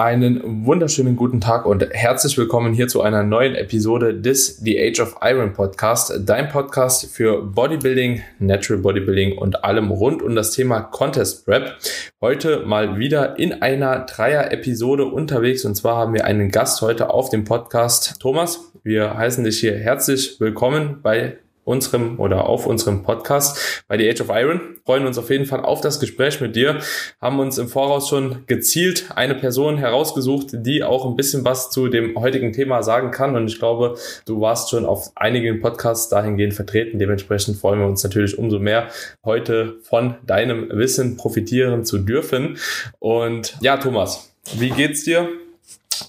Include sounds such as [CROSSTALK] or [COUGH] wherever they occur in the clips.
Einen wunderschönen guten Tag und herzlich willkommen hier zu einer neuen Episode des The Age of Iron Podcast, dein Podcast für Bodybuilding, Natural Bodybuilding und allem rund um das Thema Contest Prep. Heute mal wieder in einer Dreier-Episode unterwegs und zwar haben wir einen Gast heute auf dem Podcast. Thomas, wir heißen dich hier herzlich willkommen bei unserem oder auf unserem Podcast bei The Age of Iron. Freuen uns auf jeden Fall auf das Gespräch mit dir. Haben uns im Voraus schon gezielt eine Person herausgesucht, die auch ein bisschen was zu dem heutigen Thema sagen kann. Und ich glaube, du warst schon auf einigen Podcasts dahingehend vertreten. Dementsprechend freuen wir uns natürlich umso mehr, heute von deinem Wissen profitieren zu dürfen. Und ja, Thomas, wie geht's dir?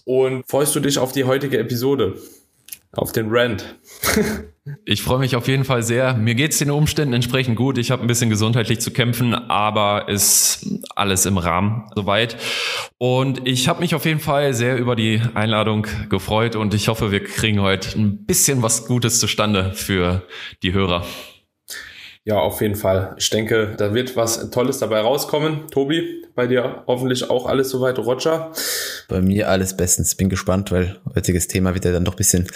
Und freust du dich auf die heutige Episode? Auf den Rant? [LAUGHS] Ich freue mich auf jeden Fall sehr. Mir geht es den Umständen entsprechend gut. Ich habe ein bisschen gesundheitlich zu kämpfen, aber ist alles im Rahmen soweit. Und ich habe mich auf jeden Fall sehr über die Einladung gefreut und ich hoffe, wir kriegen heute ein bisschen was Gutes zustande für die Hörer. Ja, auf jeden Fall. Ich denke, da wird was Tolles dabei rauskommen. Tobi, bei dir hoffentlich auch alles soweit. Roger? Bei mir alles bestens. Bin gespannt, weil heutiges Thema wird ja dann doch ein bisschen,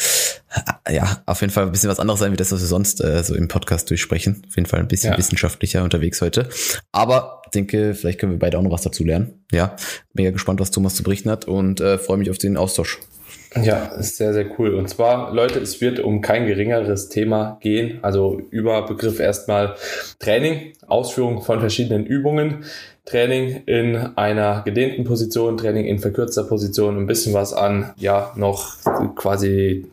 ja, auf jeden Fall ein bisschen was anderes sein, wie das, was wir sonst äh, so im Podcast durchsprechen. Auf jeden Fall ein bisschen ja. wissenschaftlicher unterwegs heute. Aber denke, vielleicht können wir beide auch noch was dazu lernen. Ja, mega gespannt, was Thomas zu berichten hat und äh, freue mich auf den Austausch. Ja, ist sehr, sehr cool. Und zwar, Leute, es wird um kein geringeres Thema gehen. Also über Begriff erstmal Training, Ausführung von verschiedenen Übungen, Training in einer gedehnten Position, Training in verkürzter Position, ein bisschen was an, ja, noch quasi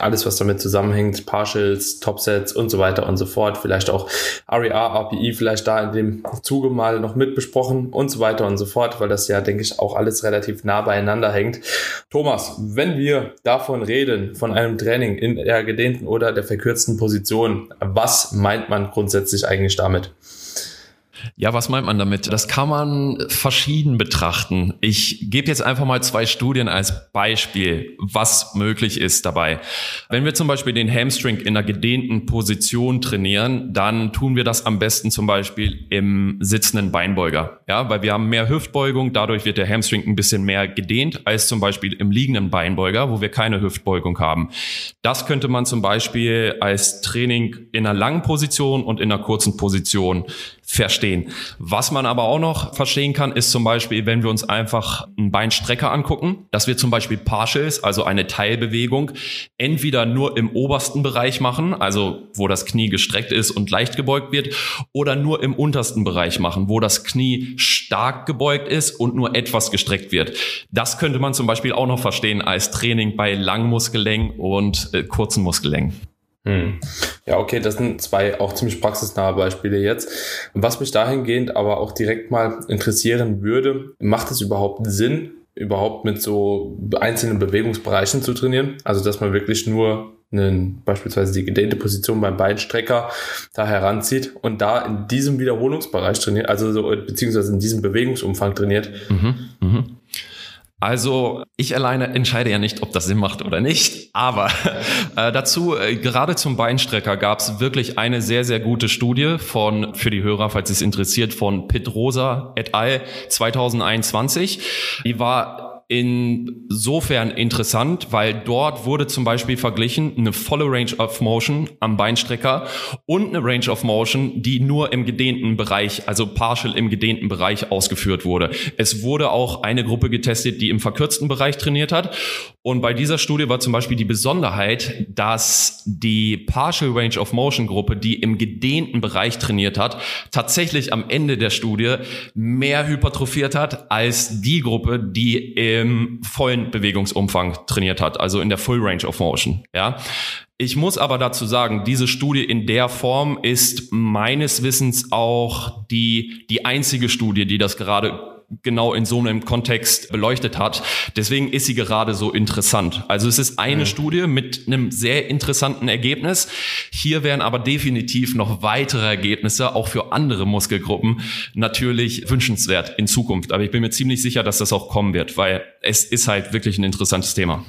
alles, was damit zusammenhängt, Partials, Topsets und so weiter und so fort. Vielleicht auch RER, RPI vielleicht da in dem Zuge mal noch mit besprochen und so weiter und so fort, weil das ja, denke ich, auch alles relativ nah beieinander hängt. Thomas, wenn wir davon reden, von einem Training in der gedehnten oder der verkürzten Position, was meint man grundsätzlich eigentlich damit? Ja, was meint man damit? Das kann man verschieden betrachten. Ich gebe jetzt einfach mal zwei Studien als Beispiel, was möglich ist dabei. Wenn wir zum Beispiel den Hamstring in einer gedehnten Position trainieren, dann tun wir das am besten zum Beispiel im sitzenden Beinbeuger. Ja, weil wir haben mehr Hüftbeugung, dadurch wird der Hamstring ein bisschen mehr gedehnt als zum Beispiel im liegenden Beinbeuger, wo wir keine Hüftbeugung haben. Das könnte man zum Beispiel als Training in einer langen Position und in einer kurzen Position verstehen. Was man aber auch noch verstehen kann, ist zum Beispiel, wenn wir uns einfach einen Beinstrecker angucken, dass wir zum Beispiel Partials, also eine Teilbewegung, entweder nur im obersten Bereich machen, also wo das Knie gestreckt ist und leicht gebeugt wird, oder nur im untersten Bereich machen, wo das Knie stark gebeugt ist und nur etwas gestreckt wird. Das könnte man zum Beispiel auch noch verstehen als Training bei langen Muskellängen und äh, kurzen Muskellängen. Hm. Ja, okay, das sind zwei auch ziemlich praxisnahe Beispiele jetzt. Was mich dahingehend aber auch direkt mal interessieren würde, macht es überhaupt Sinn, überhaupt mit so einzelnen Bewegungsbereichen zu trainieren? Also, dass man wirklich nur einen, beispielsweise die gedehnte Position beim Beinstrecker da heranzieht und da in diesem Wiederholungsbereich trainiert, also so, beziehungsweise in diesem Bewegungsumfang trainiert. Mhm, mh. Also ich alleine entscheide ja nicht, ob das Sinn macht oder nicht, aber [LAUGHS] äh, dazu, äh, gerade zum Beinstrecker gab es wirklich eine sehr, sehr gute Studie von, für die Hörer, falls es interessiert, von Pedrosa et al. 2021. Die war insofern interessant, weil dort wurde zum Beispiel verglichen eine volle Range of Motion am Beinstrecker und eine Range of Motion, die nur im gedehnten Bereich, also partial im gedehnten Bereich ausgeführt wurde. Es wurde auch eine Gruppe getestet, die im verkürzten Bereich trainiert hat. Und bei dieser Studie war zum Beispiel die Besonderheit, dass die Partial Range of Motion Gruppe, die im gedehnten Bereich trainiert hat, tatsächlich am Ende der Studie mehr hypertrophiert hat als die Gruppe, die im vollen Bewegungsumfang trainiert hat, also in der Full Range of Motion. Ja, ich muss aber dazu sagen, diese Studie in der Form ist meines Wissens auch die, die einzige Studie, die das gerade genau in so einem Kontext beleuchtet hat. Deswegen ist sie gerade so interessant. Also es ist eine mhm. Studie mit einem sehr interessanten Ergebnis. Hier wären aber definitiv noch weitere Ergebnisse, auch für andere Muskelgruppen, natürlich wünschenswert in Zukunft. Aber ich bin mir ziemlich sicher, dass das auch kommen wird, weil es ist halt wirklich ein interessantes Thema.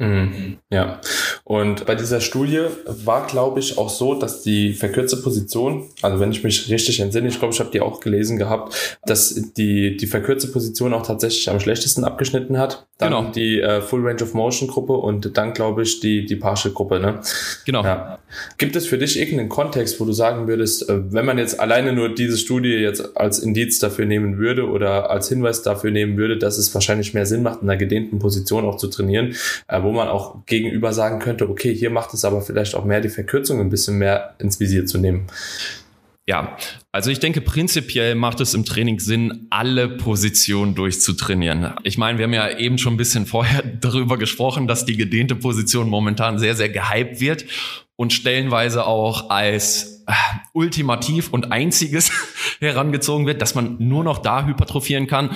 Mhm. Ja, und bei dieser Studie war, glaube ich, auch so, dass die verkürzte Position, also wenn ich mich richtig entsinne, ich glaube, ich habe die auch gelesen gehabt, dass die, die verkürzte Position auch tatsächlich am schlechtesten abgeschnitten hat. Dann genau. die äh, Full Range of Motion Gruppe und dann, glaube ich, die, die Partial Gruppe. Ne? Genau. Ja. Gibt es für dich irgendeinen Kontext, wo du sagen würdest, äh, wenn man jetzt alleine nur diese Studie jetzt als Indiz dafür nehmen würde oder als Hinweis dafür nehmen würde, dass es wahrscheinlich mehr Sinn macht, in einer gedehnten Position auch zu trainieren, äh, wo man auch gegenüber sagen könnte, okay, hier macht es aber vielleicht auch mehr die Verkürzung ein bisschen mehr ins Visier zu nehmen. Ja, also ich denke, prinzipiell macht es im Training Sinn, alle Positionen durchzutrainieren. Ich meine, wir haben ja eben schon ein bisschen vorher [LAUGHS] darüber gesprochen, dass die gedehnte Position momentan sehr, sehr gehypt wird und stellenweise auch als äh, ultimativ und einziges herangezogen wird, dass man nur noch da hypertrophieren kann.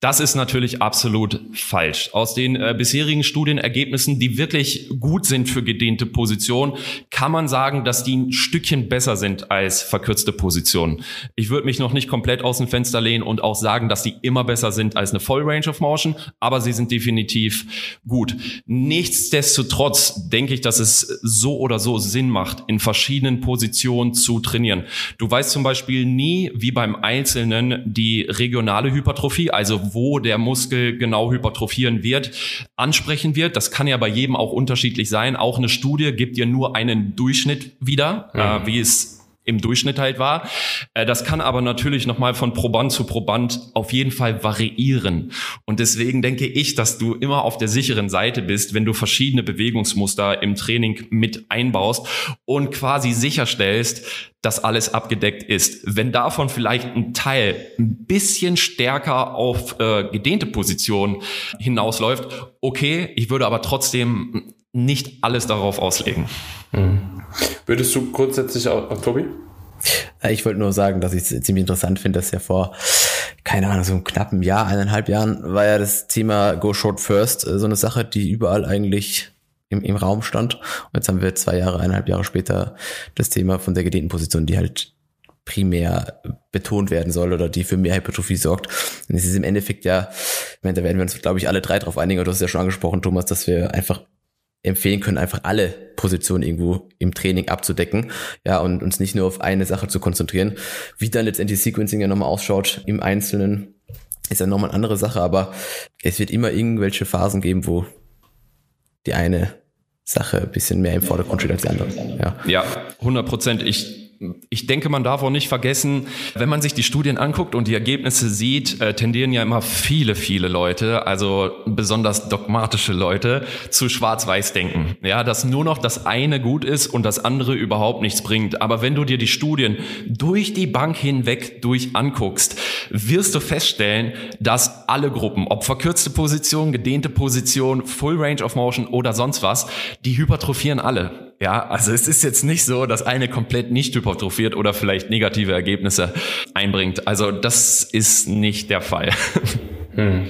Das ist natürlich absolut falsch. Aus den äh, bisherigen Studienergebnissen, die wirklich gut sind für gedehnte Positionen, kann man sagen, dass die ein Stückchen besser sind als verkürzte Positionen. Ich würde mich noch nicht komplett aus dem Fenster lehnen und auch sagen, dass die immer besser sind als eine Voll Range of Motion, aber sie sind definitiv gut. Nichtsdestotrotz denke ich, dass es so oder so Sinn macht, in verschiedenen Positionen zu trainieren. Du weißt zum Beispiel nie, wie beim Einzelnen die regionale Hypertrophie, also wo der Muskel genau hypertrophieren wird, ansprechen wird. Das kann ja bei jedem auch unterschiedlich sein. Auch eine Studie gibt dir nur einen Durchschnitt wieder, mhm. äh, wie es im Durchschnitt halt war. Äh, das kann aber natürlich nochmal von Proband zu Proband auf jeden Fall variieren. Und deswegen denke ich, dass du immer auf der sicheren Seite bist, wenn du verschiedene Bewegungsmuster im Training mit einbaust und quasi sicherstellst, dass alles abgedeckt ist. Wenn davon vielleicht ein Teil ein bisschen stärker auf äh, gedehnte Position hinausläuft, okay, ich würde aber trotzdem nicht alles darauf auslegen. Mhm. Würdest du grundsätzlich auch, Tobi? Äh, ich wollte nur sagen, dass ich es ziemlich interessant finde, dass ja vor, keine Ahnung, so einem knappen Jahr, eineinhalb Jahren, war ja das Thema Go Short First äh, so eine Sache, die überall eigentlich im, im Raum stand. Und jetzt haben wir zwei Jahre, eineinhalb Jahre später das Thema von der gedehnten Position, die halt primär betont werden soll oder die für mehr Hypertrophie sorgt. Und es ist im Endeffekt ja, ich meine, da werden wir uns, glaube ich, alle drei drauf einigen, du hast ja schon angesprochen, Thomas, dass wir einfach empfehlen können, einfach alle Positionen irgendwo im Training abzudecken, ja, und uns nicht nur auf eine Sache zu konzentrieren. Wie dann letztendlich Sequencing ja nochmal ausschaut im Einzelnen, ist ja nochmal eine andere Sache, aber es wird immer irgendwelche Phasen geben, wo die eine Sache ein bisschen mehr im Vordergrund steht als die andere. Ja, ja 100 Prozent. Ich ich denke, man darf auch nicht vergessen, wenn man sich die Studien anguckt und die Ergebnisse sieht, äh, tendieren ja immer viele, viele Leute, also besonders dogmatische Leute, zu Schwarz-Weiß-Denken. Ja, dass nur noch das eine gut ist und das andere überhaupt nichts bringt. Aber wenn du dir die Studien durch die Bank hinweg durch anguckst, wirst du feststellen, dass alle Gruppen, ob verkürzte Position, gedehnte Position, Full Range of Motion oder sonst was, die hypertrophieren alle. Ja, also es ist jetzt nicht so, dass eine komplett nicht hypertrophiert oder vielleicht negative Ergebnisse einbringt. Also das ist nicht der Fall. [LAUGHS] Hm.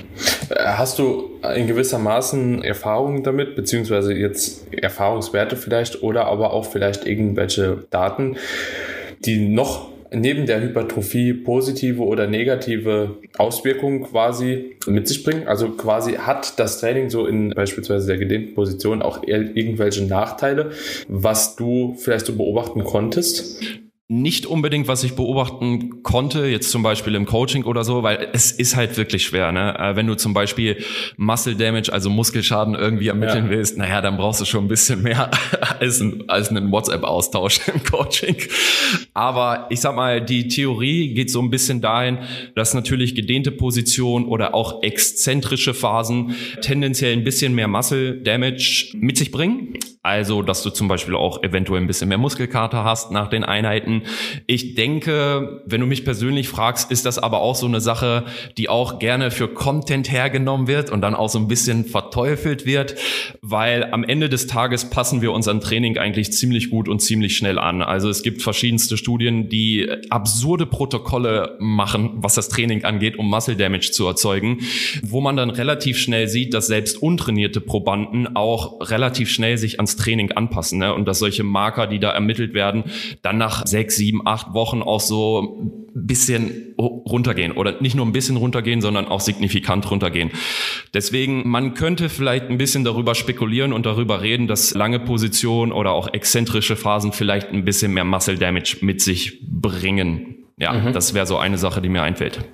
Hast du in gewisser Maßen Erfahrungen damit, beziehungsweise jetzt Erfahrungswerte vielleicht oder aber auch vielleicht irgendwelche Daten, die noch neben der Hypertrophie positive oder negative Auswirkungen quasi mit sich bringen? Also quasi hat das Training so in beispielsweise der gedehnten Position auch irgendwelche Nachteile, was du vielleicht so beobachten konntest? Nicht unbedingt, was ich beobachten konnte, jetzt zum Beispiel im Coaching oder so, weil es ist halt wirklich schwer. Ne? Äh, wenn du zum Beispiel Muscle Damage, also Muskelschaden irgendwie ermitteln ja. willst, naja, dann brauchst du schon ein bisschen mehr [LAUGHS] als, ein, als einen WhatsApp-Austausch [LAUGHS] im Coaching. Aber ich sag mal, die Theorie geht so ein bisschen dahin, dass natürlich gedehnte Positionen oder auch exzentrische Phasen tendenziell ein bisschen mehr Muscle Damage mit sich bringen. Also, dass du zum Beispiel auch eventuell ein bisschen mehr Muskelkater hast nach den Einheiten. Ich denke, wenn du mich persönlich fragst, ist das aber auch so eine Sache, die auch gerne für Content hergenommen wird und dann auch so ein bisschen verteufelt wird, weil am Ende des Tages passen wir unseren Training eigentlich ziemlich gut und ziemlich schnell an. Also es gibt verschiedenste Studien, die absurde Protokolle machen, was das Training angeht, um Muscle Damage zu erzeugen, wo man dann relativ schnell sieht, dass selbst untrainierte Probanden auch relativ schnell sich ans ans Training anpassen. Ne? Und dass solche Marker, die da ermittelt werden, dann nach sechs, sieben, acht Wochen auch so ein bisschen runtergehen oder nicht nur ein bisschen runtergehen, sondern auch signifikant runtergehen. Deswegen, man könnte vielleicht ein bisschen darüber spekulieren und darüber reden, dass lange Positionen oder auch exzentrische Phasen vielleicht ein bisschen mehr Muscle Damage mit sich bringen. Ja, mhm. das wäre so eine Sache, die mir einfällt.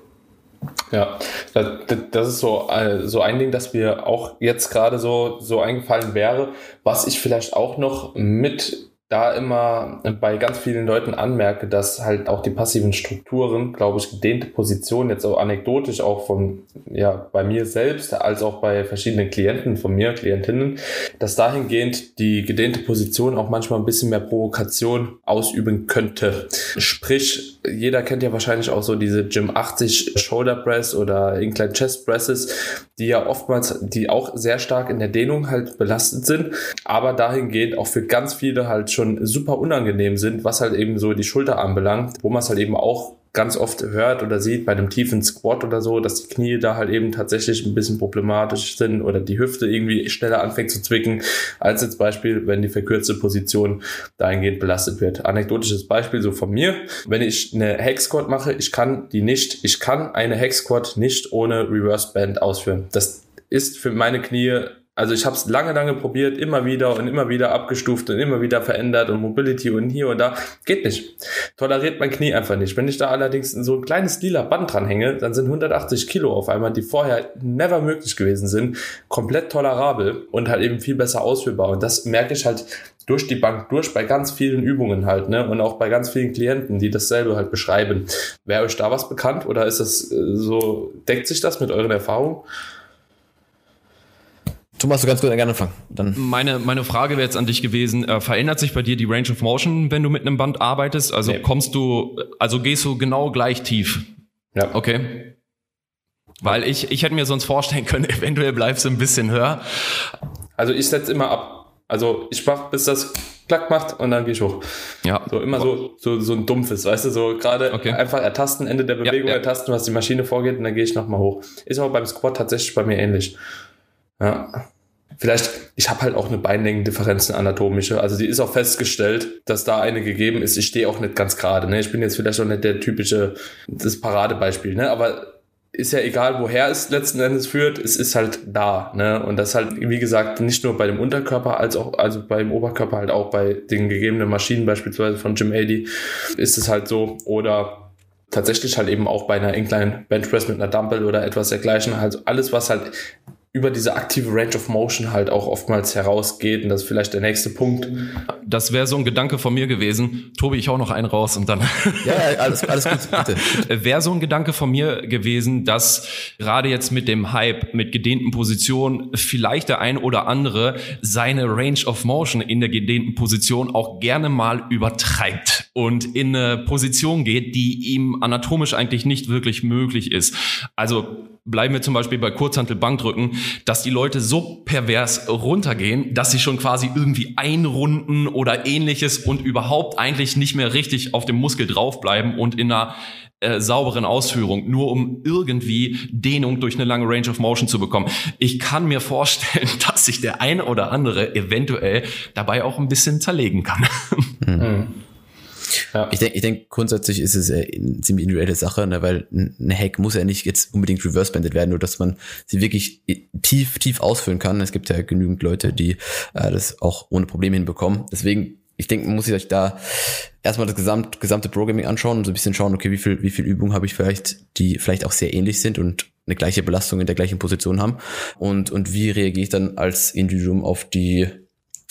Ja, das ist so, äh, so ein Ding, das mir auch jetzt gerade so, so eingefallen wäre, was ich vielleicht auch noch mit da immer bei ganz vielen Leuten anmerke, dass halt auch die passiven Strukturen, glaube ich, gedehnte Positionen, jetzt auch anekdotisch auch von, ja, bei mir selbst, als auch bei verschiedenen Klienten von mir, Klientinnen, dass dahingehend die gedehnte Position auch manchmal ein bisschen mehr Provokation ausüben könnte. Sprich, jeder kennt ja wahrscheinlich auch so diese Gym 80 Shoulder Press oder Incline Chest Presses, die ja oftmals, die auch sehr stark in der Dehnung halt belastet sind, aber dahingehend auch für ganz viele halt schon super unangenehm sind, was halt eben so die Schulter anbelangt, wo man es halt eben auch ganz oft hört oder sieht bei einem tiefen Squat oder so, dass die Knie da halt eben tatsächlich ein bisschen problematisch sind oder die Hüfte irgendwie schneller anfängt zu zwicken, als jetzt Beispiel, wenn die verkürzte Position dahingehend belastet wird. Anekdotisches Beispiel so von mir. Wenn ich eine Hex Squat mache, ich kann die nicht, ich kann eine Hex Squat nicht ohne Reverse Band ausführen. Das ist für meine Knie also ich habe es lange, lange probiert, immer wieder und immer wieder abgestuft und immer wieder verändert und Mobility und hier und da. Geht nicht. Toleriert mein Knie einfach nicht. Wenn ich da allerdings so ein kleines lila Band dran hänge, dann sind 180 Kilo auf einmal, die vorher never möglich gewesen sind, komplett tolerabel und halt eben viel besser ausführbar. Und das merke ich halt durch die Bank durch bei ganz vielen Übungen halt, ne? Und auch bei ganz vielen Klienten, die dasselbe halt beschreiben. Wäre euch da was bekannt oder ist das äh, so, deckt sich das mit euren Erfahrungen? Thomas, du kannst gerne anfangen. Dann. Meine, meine Frage wäre jetzt an dich gewesen, äh, verändert sich bei dir die Range of Motion, wenn du mit einem Band arbeitest? Also nee. kommst du, also gehst du genau gleich tief? Ja. Okay. Weil ich, ich hätte mir sonst vorstellen können, [LAUGHS] eventuell bleibst du ein bisschen höher. Also ich setze immer ab. Also ich mach, bis das klack macht und dann gehe ich hoch. Ja. So immer so, so, so ein dumpfes, weißt du, so gerade okay. einfach ertasten, Ende der Bewegung ja, ja. ertasten, was die Maschine vorgeht und dann gehe ich nochmal hoch. Ist aber beim Squat tatsächlich bei mir ähnlich. Ja. Vielleicht, ich habe halt auch eine Beinlängendifferenz, eine anatomische. Also die ist auch festgestellt, dass da eine gegeben ist. Ich stehe auch nicht ganz gerade. Ne? Ich bin jetzt vielleicht auch nicht der typische, das Paradebeispiel. Ne? Aber ist ja egal, woher es letzten Endes führt, es ist halt da. Ne? Und das halt, wie gesagt, nicht nur bei dem Unterkörper, als auch, also beim Oberkörper halt auch bei den gegebenen Maschinen, beispielsweise von Jim Ady, ist es halt so. Oder tatsächlich halt eben auch bei einer Incline Bench Press mit einer Dumbbell oder etwas dergleichen. Also alles, was halt über diese aktive Range of Motion halt auch oftmals herausgeht. Und das ist vielleicht der nächste Punkt. Das wäre so ein Gedanke von mir gewesen. Tobi, ich hau noch einen raus und dann. Ja, ja alles, alles gut, [LAUGHS] bitte. wäre so ein Gedanke von mir gewesen, dass gerade jetzt mit dem Hype, mit gedehnten Positionen, vielleicht der ein oder andere seine Range of Motion in der gedehnten Position auch gerne mal übertreibt und in eine Position geht, die ihm anatomisch eigentlich nicht wirklich möglich ist. Also bleiben wir zum Beispiel bei Kurzhantel-Bankdrücken, dass die Leute so pervers runtergehen, dass sie schon quasi irgendwie einrunden oder ähnliches und überhaupt eigentlich nicht mehr richtig auf dem Muskel draufbleiben und in einer äh, sauberen Ausführung, nur um irgendwie Dehnung durch eine lange Range of Motion zu bekommen. Ich kann mir vorstellen, [LAUGHS] dass sich der eine oder andere eventuell dabei auch ein bisschen zerlegen kann. Mhm. Ja. Ich denke, ich denk, grundsätzlich ist es eine ziemlich individuelle Sache, ne, weil eine Hack muss ja nicht jetzt unbedingt reverse-banded werden, nur dass man sie wirklich tief, tief ausführen kann. Es gibt ja genügend Leute, die äh, das auch ohne Probleme hinbekommen. Deswegen, ich denke, man muss sich da erstmal das gesamt, gesamte Programming anschauen und so ein bisschen schauen, okay, wie viel, wie viel Übungen habe ich vielleicht, die vielleicht auch sehr ähnlich sind und eine gleiche Belastung in der gleichen Position haben und, und wie reagiere ich dann als Individuum auf die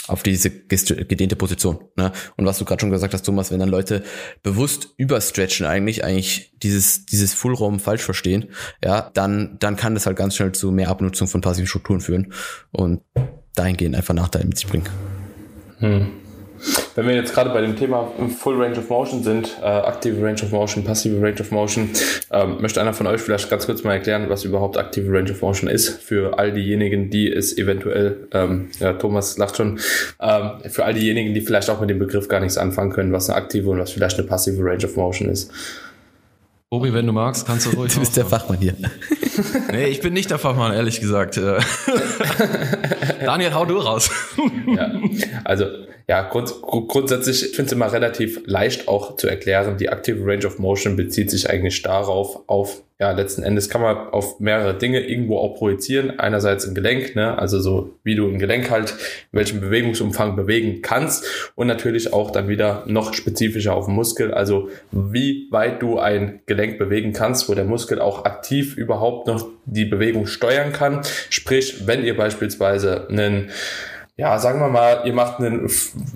auf diese gedehnte Position. Ne? Und was du gerade schon gesagt hast, Thomas, wenn dann Leute bewusst überstretchen eigentlich, eigentlich dieses, dieses Fullraum falsch verstehen, ja, dann, dann kann das halt ganz schnell zu mehr Abnutzung von passiven Strukturen führen und dahingehend einfach Nachteile mit sich bringen. Hm. Wenn wir jetzt gerade bei dem Thema Full Range of Motion sind, äh, aktive Range of Motion, passive Range of Motion, ähm, möchte einer von euch vielleicht ganz kurz mal erklären, was überhaupt aktive Range of Motion ist, für all diejenigen, die es eventuell, ähm, ja, Thomas lacht schon, ähm, für all diejenigen, die vielleicht auch mit dem Begriff gar nichts anfangen können, was eine aktive und was vielleicht eine passive Range of Motion ist. Obi, wenn du magst, kannst du ruhig. Du bist der Fachmann hier. [LAUGHS] nee, ich bin nicht der Fachmann, ehrlich gesagt. [LAUGHS] Daniel, hau du raus. ja, also ja, grund, grundsätzlich, ich es immer relativ leicht auch zu erklären. Die aktive Range of Motion bezieht sich eigentlich darauf, auf, ja, letzten Endes kann man auf mehrere Dinge irgendwo auch projizieren. Einerseits ein Gelenk, ne, also so wie du ein Gelenk halt, in welchem Bewegungsumfang bewegen kannst und natürlich auch dann wieder noch spezifischer auf den Muskel, also wie weit du ein Gelenk bewegen kannst, wo der Muskel auch aktiv überhaupt noch die Bewegung steuern kann. Sprich, wenn ihr beispielsweise einen ja, sagen wir mal, ihr macht einen,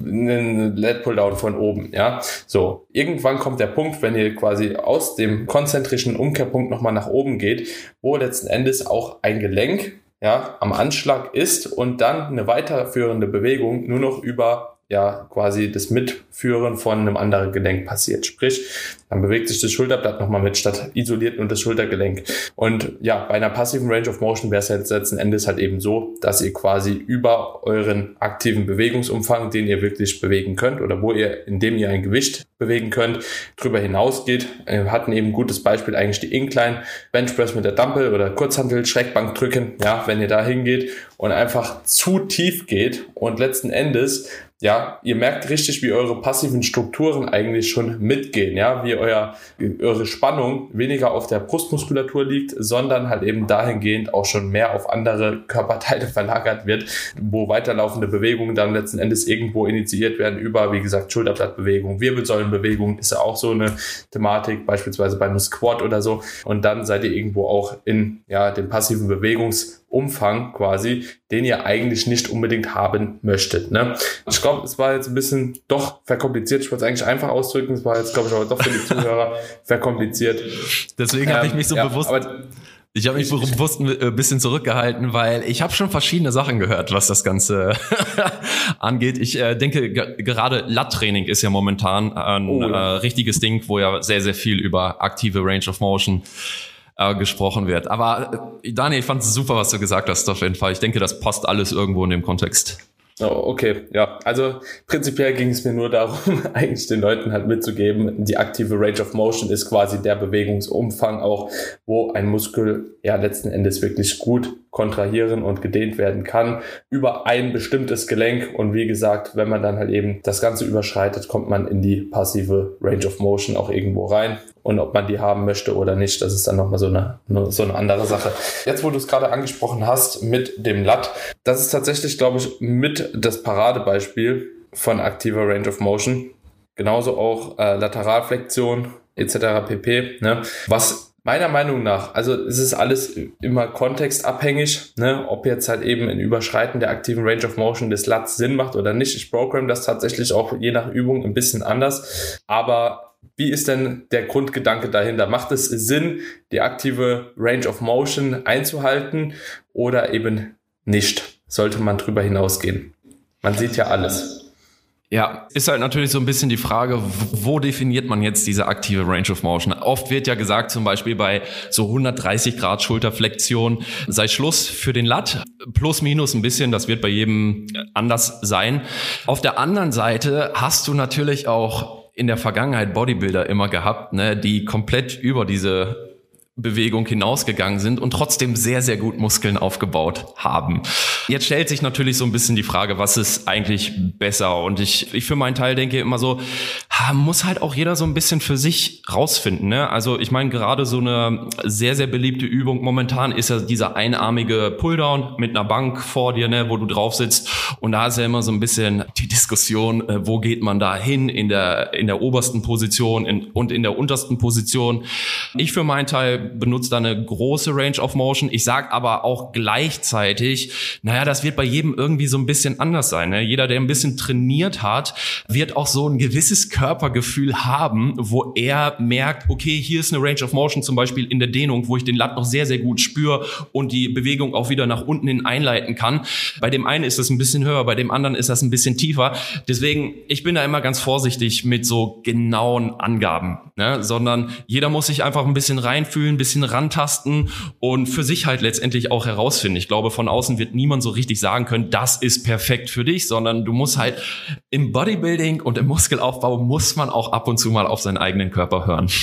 einen Let Pulldown von oben, ja. So, irgendwann kommt der Punkt, wenn ihr quasi aus dem konzentrischen Umkehrpunkt nochmal nach oben geht, wo letzten Endes auch ein Gelenk, ja, am Anschlag ist und dann eine weiterführende Bewegung nur noch über ja quasi das Mitführen von einem anderen Gelenk passiert. Sprich, dann bewegt sich das Schulterblatt nochmal mit statt isoliert und das Schultergelenk. Und ja, bei einer passiven Range of Motion wäre es jetzt letzten Endes halt eben so, dass ihr quasi über euren aktiven Bewegungsumfang, den ihr wirklich bewegen könnt oder wo ihr, indem ihr ein Gewicht bewegen könnt, drüber hinausgeht. Wir hatten eben ein gutes Beispiel eigentlich die Incline, Benchpress mit der Dumbbell oder Kurzhantel, Schreckbank drücken. Ja, wenn ihr da hingeht und einfach zu tief geht und letzten Endes ja, ihr merkt richtig, wie eure passiven Strukturen eigentlich schon mitgehen, ja, wie euer, eure Spannung weniger auf der Brustmuskulatur liegt, sondern halt eben dahingehend auch schon mehr auf andere Körperteile [LAUGHS] verlagert wird, wo weiterlaufende Bewegungen dann letzten Endes irgendwo initiiert werden über, wie gesagt, Schulterblattbewegung, Wirbelsäulenbewegung ist ja auch so eine Thematik, beispielsweise beim Squat oder so. Und dann seid ihr irgendwo auch in, ja, den passiven Bewegungs Umfang quasi, den ihr eigentlich nicht unbedingt haben möchtet. Ne? Ich glaube, es war jetzt ein bisschen doch verkompliziert. Ich wollte es eigentlich einfach ausdrücken. Es war jetzt, glaube ich, aber doch für die Zuhörer [LAUGHS] verkompliziert. Deswegen ähm, habe ich mich so ja, bewusst. Ich habe mich bewusst ein bisschen zurückgehalten, weil ich habe schon verschiedene Sachen gehört, was das Ganze [LAUGHS] angeht. Ich äh, denke, gerade Lat-Training ist ja momentan ein oh, ja. Äh, richtiges Ding, wo ja sehr, sehr viel über aktive Range of Motion äh, gesprochen wird. Aber äh, Daniel, ich fand es super, was du gesagt hast, auf jeden Fall. Ich denke, das passt alles irgendwo in dem Kontext. Oh, okay, ja. Also prinzipiell ging es mir nur darum, [LAUGHS] eigentlich den Leuten halt mitzugeben, die aktive Range of Motion ist quasi der Bewegungsumfang auch, wo ein Muskel ja letzten Endes wirklich gut kontrahieren und gedehnt werden kann über ein bestimmtes Gelenk. Und wie gesagt, wenn man dann halt eben das Ganze überschreitet, kommt man in die passive Range of Motion auch irgendwo rein. Und ob man die haben möchte oder nicht, das ist dann nochmal so eine, so eine andere Sache. Jetzt, wo du es gerade angesprochen hast mit dem Lat, das ist tatsächlich, glaube ich, mit das Paradebeispiel von aktiver Range of Motion. Genauso auch äh, Lateralflexion etc. pp. Ne? Was Meiner Meinung nach, also es ist alles immer kontextabhängig, ne? ob jetzt halt eben ein Überschreiten der aktiven Range of Motion des LUTs Sinn macht oder nicht. Ich program das tatsächlich auch je nach Übung ein bisschen anders, aber wie ist denn der Grundgedanke dahinter? Macht es Sinn, die aktive Range of Motion einzuhalten oder eben nicht? Sollte man drüber hinausgehen? Man sieht ja alles. Ja, ist halt natürlich so ein bisschen die Frage, wo definiert man jetzt diese aktive Range of Motion? Oft wird ja gesagt, zum Beispiel bei so 130 Grad Schulterflexion sei Schluss für den Lat. Plus, minus ein bisschen, das wird bei jedem anders sein. Auf der anderen Seite hast du natürlich auch in der Vergangenheit Bodybuilder immer gehabt, ne, die komplett über diese Bewegung hinausgegangen sind und trotzdem sehr, sehr gut Muskeln aufgebaut haben. Jetzt stellt sich natürlich so ein bisschen die Frage, was ist eigentlich besser? Und ich, ich für meinen Teil denke immer so, muss halt auch jeder so ein bisschen für sich rausfinden. Ne? Also ich meine, gerade so eine sehr, sehr beliebte Übung momentan ist ja dieser einarmige Pulldown mit einer Bank vor dir, ne, wo du drauf sitzt. Und da ist ja immer so ein bisschen die Diskussion, äh, wo geht man da hin in der, in der obersten Position in, und in der untersten Position. Ich für meinen Teil benutzt da eine große Range of Motion. Ich sage aber auch gleichzeitig, naja, das wird bei jedem irgendwie so ein bisschen anders sein. Ne? Jeder, der ein bisschen trainiert hat, wird auch so ein gewisses Körpergefühl haben, wo er merkt, okay, hier ist eine Range of Motion zum Beispiel in der Dehnung, wo ich den Latt noch sehr, sehr gut spüre und die Bewegung auch wieder nach unten hin einleiten kann. Bei dem einen ist das ein bisschen höher, bei dem anderen ist das ein bisschen tiefer. Deswegen, ich bin da immer ganz vorsichtig mit so genauen Angaben, ne? sondern jeder muss sich einfach ein bisschen reinfühlen, bisschen rantasten und für sich halt letztendlich auch herausfinden. Ich glaube, von außen wird niemand so richtig sagen können, das ist perfekt für dich, sondern du musst halt im Bodybuilding und im Muskelaufbau muss man auch ab und zu mal auf seinen eigenen Körper hören. [LAUGHS]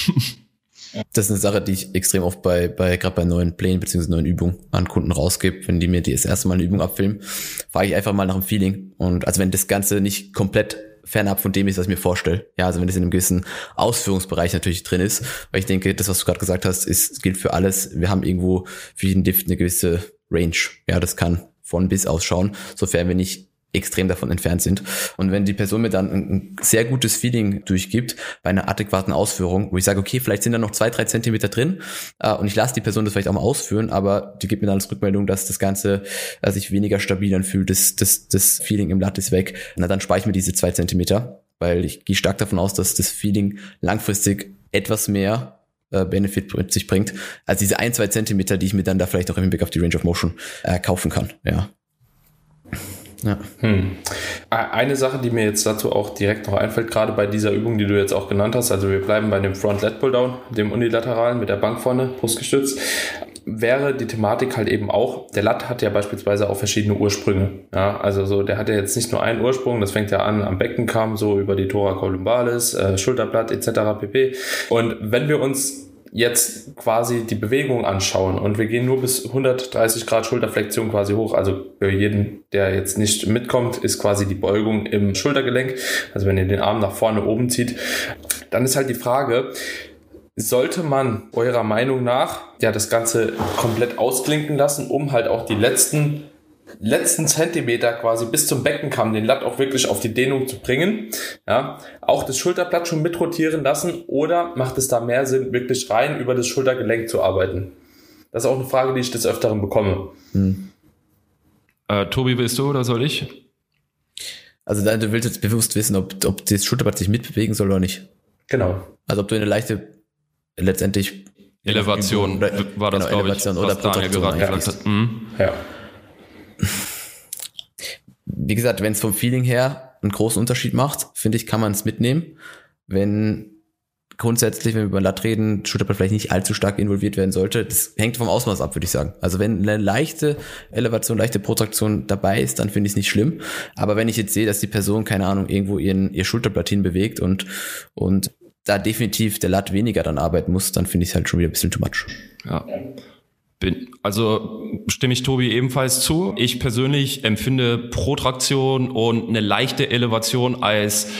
Das ist eine Sache, die ich extrem oft bei, bei gerade bei neuen Plänen bzw. neuen Übungen an Kunden rausgebe. Wenn die mir das erste Mal eine Übung abfilmen, frage ich einfach mal nach dem Feeling. Und also wenn das Ganze nicht komplett fernab von dem ist, was ich mir vorstelle. Ja, also wenn das in einem gewissen Ausführungsbereich natürlich drin ist, weil ich denke, das, was du gerade gesagt hast, ist, gilt für alles. Wir haben irgendwo für jeden Dift eine gewisse Range. Ja, das kann von bis ausschauen, sofern wir nicht extrem davon entfernt sind. Und wenn die Person mir dann ein, sehr gutes Feeling durchgibt bei einer adäquaten Ausführung, wo ich sage, okay, vielleicht sind da noch zwei, drei Zentimeter drin äh, und ich lasse die Person das vielleicht auch mal ausführen, aber die gibt mir dann als Rückmeldung, dass das Ganze äh, sich weniger stabil anfühlt, das, das, das Feeling im Latt ist weg, na dann spare ich mir diese zwei Zentimeter, weil ich gehe stark davon aus, dass das Feeling langfristig etwas mehr äh, Benefit mit sich bringt, als diese ein, zwei Zentimeter, die ich mir dann da vielleicht auch im Blick auf die Range of Motion äh, kaufen kann. Ja. Ja. Hm. Eine Sache, die mir jetzt dazu auch direkt noch einfällt, gerade bei dieser Übung, die du jetzt auch genannt hast, also wir bleiben bei dem Front Lat Pull Down, dem unilateralen mit der Bank vorne, brustgestützt, wäre die Thematik halt eben auch, der Lat hat ja beispielsweise auch verschiedene Ursprünge. Ja, also so, der hat ja jetzt nicht nur einen Ursprung, das fängt ja an am Beckenkamm, so über die Thora columbalis, äh, Schulterblatt etc. pp. Und wenn wir uns jetzt quasi die Bewegung anschauen. Und wir gehen nur bis 130 Grad Schulterflexion quasi hoch, also für jeden, der jetzt nicht mitkommt, ist quasi die Beugung im Schultergelenk, also wenn ihr den Arm nach vorne oben zieht, dann ist halt die Frage, sollte man eurer Meinung nach ja das Ganze komplett ausklinken lassen, um halt auch die letzten letzten Zentimeter quasi bis zum Beckenkamm den Latt auch wirklich auf die Dehnung zu bringen. Ja, auch das Schulterblatt schon mitrotieren lassen oder macht es da mehr Sinn, wirklich rein über das Schultergelenk zu arbeiten? Das ist auch eine Frage, die ich des Öfteren bekomme. Hm. Äh, Tobi, willst du oder soll ich? Also du willst jetzt bewusst wissen, ob, ob das Schulterblatt sich mitbewegen soll oder nicht. Genau. Also ob du eine leichte, letztendlich Elevation oder, war das, genau, glaube ich, oder was Daniel gerade gesagt hat. Mhm. Ja wie gesagt, wenn es vom Feeling her einen großen Unterschied macht, finde ich, kann man es mitnehmen. Wenn grundsätzlich, wenn wir über Latt reden, Schulterblatt vielleicht nicht allzu stark involviert werden sollte, das hängt vom Ausmaß ab, würde ich sagen. Also wenn eine leichte Elevation, leichte Protraktion dabei ist, dann finde ich es nicht schlimm. Aber wenn ich jetzt sehe, dass die Person, keine Ahnung, irgendwo ihren, ihr Schulterblatt hinbewegt und, und da definitiv der Latt weniger dann arbeiten muss, dann finde ich es halt schon wieder ein bisschen too much. Ja. Bin, also stimme ich Tobi ebenfalls zu. Ich persönlich empfinde Protraktion und eine leichte Elevation als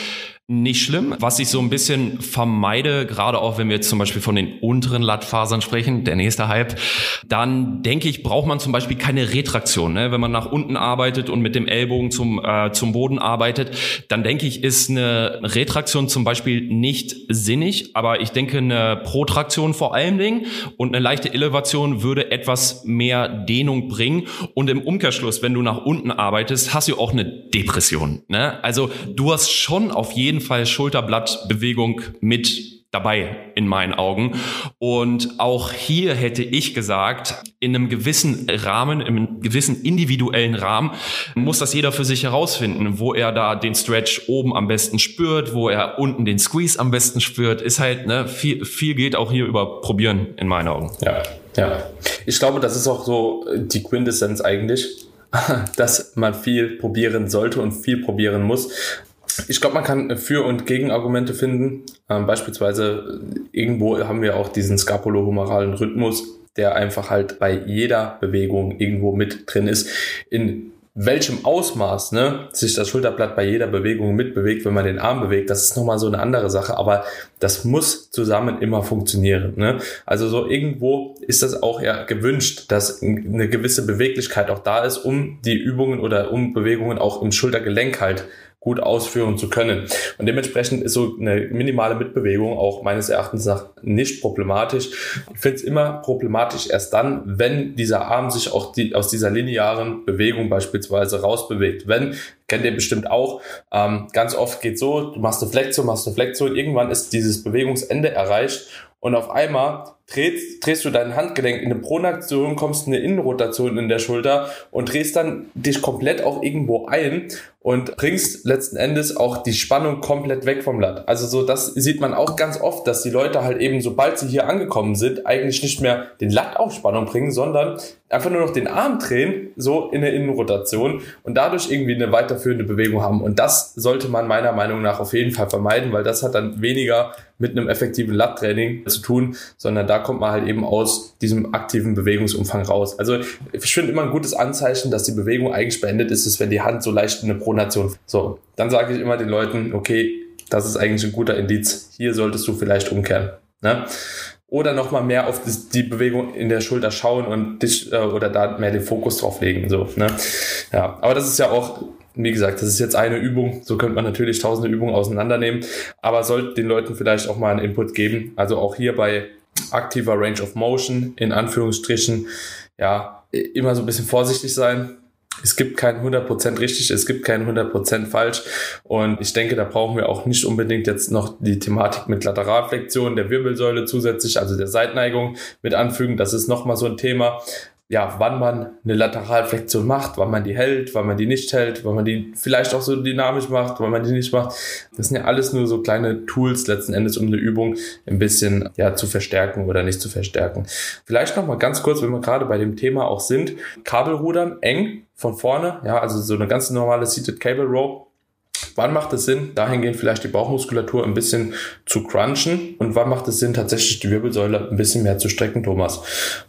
nicht schlimm. Was ich so ein bisschen vermeide, gerade auch wenn wir jetzt zum Beispiel von den unteren Lattfasern sprechen, der nächste Hype, dann denke ich, braucht man zum Beispiel keine Retraktion. Ne? Wenn man nach unten arbeitet und mit dem Ellbogen zum, äh, zum Boden arbeitet, dann denke ich, ist eine Retraktion zum Beispiel nicht sinnig, aber ich denke, eine Protraktion vor allen Dingen und eine leichte Elevation würde etwas mehr Dehnung bringen. Und im Umkehrschluss, wenn du nach unten arbeitest, hast du auch eine Depression. Ne? Also du hast schon auf jeden jeden Fall Schulterblattbewegung mit dabei in meinen Augen. Und auch hier hätte ich gesagt, in einem gewissen Rahmen, in einem gewissen individuellen Rahmen, muss das jeder für sich herausfinden, wo er da den Stretch oben am besten spürt, wo er unten den Squeeze am besten spürt, ist halt, ne, viel, viel geht auch hier über Probieren in meinen Augen. Ja, ja. Ich glaube, das ist auch so die Quintessenz eigentlich [LAUGHS] dass man viel probieren sollte und viel probieren muss. Ich glaube, man kann Für- und Gegenargumente finden. Ähm, beispielsweise irgendwo haben wir auch diesen scapulohumeralen Rhythmus, der einfach halt bei jeder Bewegung irgendwo mit drin ist. In welchem Ausmaß ne, sich das Schulterblatt bei jeder Bewegung mitbewegt, wenn man den Arm bewegt, das ist nochmal so eine andere Sache, aber das muss zusammen immer funktionieren. Ne? Also so irgendwo ist das auch ja gewünscht, dass eine gewisse Beweglichkeit auch da ist, um die Übungen oder um Bewegungen auch im Schultergelenk halt gut ausführen zu können. Und dementsprechend ist so eine minimale Mitbewegung auch meines Erachtens nach nicht problematisch. Ich finde es immer problematisch erst dann, wenn dieser Arm sich auch die, aus dieser linearen Bewegung beispielsweise rausbewegt. Wenn, kennt ihr bestimmt auch, ähm, ganz oft geht so, du machst eine Flexion, machst eine Flexion, irgendwann ist dieses Bewegungsende erreicht und auf einmal drehst, drehst du dein Handgelenk in eine Pronaktion, kommst in eine Innenrotation in der Schulter und drehst dann dich komplett auch irgendwo ein und bringst letzten Endes auch die Spannung komplett weg vom Latt. Also so, das sieht man auch ganz oft, dass die Leute halt eben, sobald sie hier angekommen sind, eigentlich nicht mehr den Latt auf Spannung bringen, sondern einfach nur noch den Arm drehen, so in der Innenrotation und dadurch irgendwie eine weiterführende Bewegung haben. Und das sollte man meiner Meinung nach auf jeden Fall vermeiden, weil das hat dann weniger mit einem effektiven Latttraining zu tun, sondern da kommt man halt eben aus diesem aktiven Bewegungsumfang raus. Also ich finde immer ein gutes Anzeichen, dass die Bewegung eigentlich beendet ist, ist, wenn die Hand so leicht in eine Pronation. So, dann sage ich immer den Leuten, okay, das ist eigentlich ein guter Indiz. Hier solltest du vielleicht umkehren. Ne? Oder nochmal mehr auf die Bewegung in der Schulter schauen und dich äh, oder da mehr den Fokus drauf legen. So, ne? Ja, aber das ist ja auch wie gesagt, das ist jetzt eine Übung. So könnte man natürlich tausende Übungen auseinandernehmen, aber sollte den Leuten vielleicht auch mal einen Input geben. Also auch hier bei aktiver Range of Motion in Anführungsstrichen, ja, immer so ein bisschen vorsichtig sein. Es gibt kein 100% richtig, es gibt kein 100% falsch. Und ich denke, da brauchen wir auch nicht unbedingt jetzt noch die Thematik mit Lateralflexion der Wirbelsäule zusätzlich, also der Seitneigung mit anfügen. Das ist nochmal so ein Thema ja, wann man eine Lateralflexion macht, wann man die hält, wann man die nicht hält, wann man die vielleicht auch so dynamisch macht, wann man die nicht macht. Das sind ja alles nur so kleine Tools letzten Endes, um eine Übung ein bisschen ja zu verstärken oder nicht zu verstärken. Vielleicht noch mal ganz kurz, wenn wir gerade bei dem Thema auch sind, Kabelrudern eng von vorne, ja, also so eine ganz normale Seated Cable Rope Wann macht es Sinn, dahingehend vielleicht die Bauchmuskulatur ein bisschen zu crunchen? Und wann macht es Sinn, tatsächlich die Wirbelsäule ein bisschen mehr zu strecken, Thomas?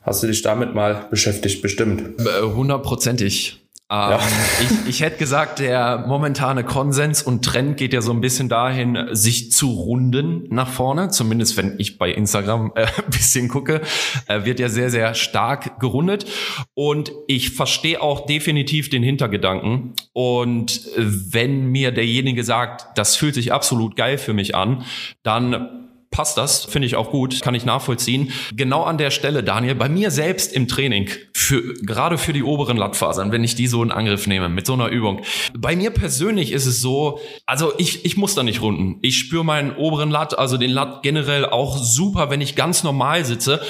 Hast du dich damit mal beschäftigt, bestimmt? Äh, hundertprozentig. Ähm, ja. ich, ich hätte gesagt, der momentane Konsens und Trend geht ja so ein bisschen dahin, sich zu runden nach vorne. Zumindest wenn ich bei Instagram äh, [LAUGHS] ein bisschen gucke, äh, wird ja sehr, sehr stark gerundet. Und ich verstehe auch definitiv den Hintergedanken. Und wenn mir derjenige sagt, das fühlt sich absolut geil für mich an, dann passt das, finde ich auch gut, kann ich nachvollziehen. Genau an der Stelle, Daniel, bei mir selbst im Training, für, gerade für die oberen Lattfasern, wenn ich die so in Angriff nehme mit so einer Übung. Bei mir persönlich ist es so, also ich, ich muss da nicht runden. Ich spüre meinen oberen Latt, also den Latt generell auch super, wenn ich ganz normal sitze.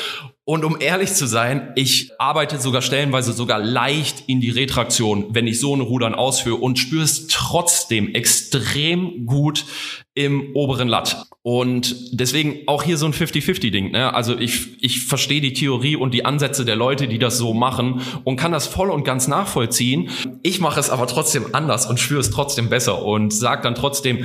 Und um ehrlich zu sein, ich arbeite sogar stellenweise sogar leicht in die Retraktion, wenn ich so ein Rudern ausführe und spüre es trotzdem extrem gut im oberen Latt. Und deswegen auch hier so ein 50-50-Ding. Ne? Also ich, ich verstehe die Theorie und die Ansätze der Leute, die das so machen und kann das voll und ganz nachvollziehen. Ich mache es aber trotzdem anders und spüre es trotzdem besser und sage dann trotzdem,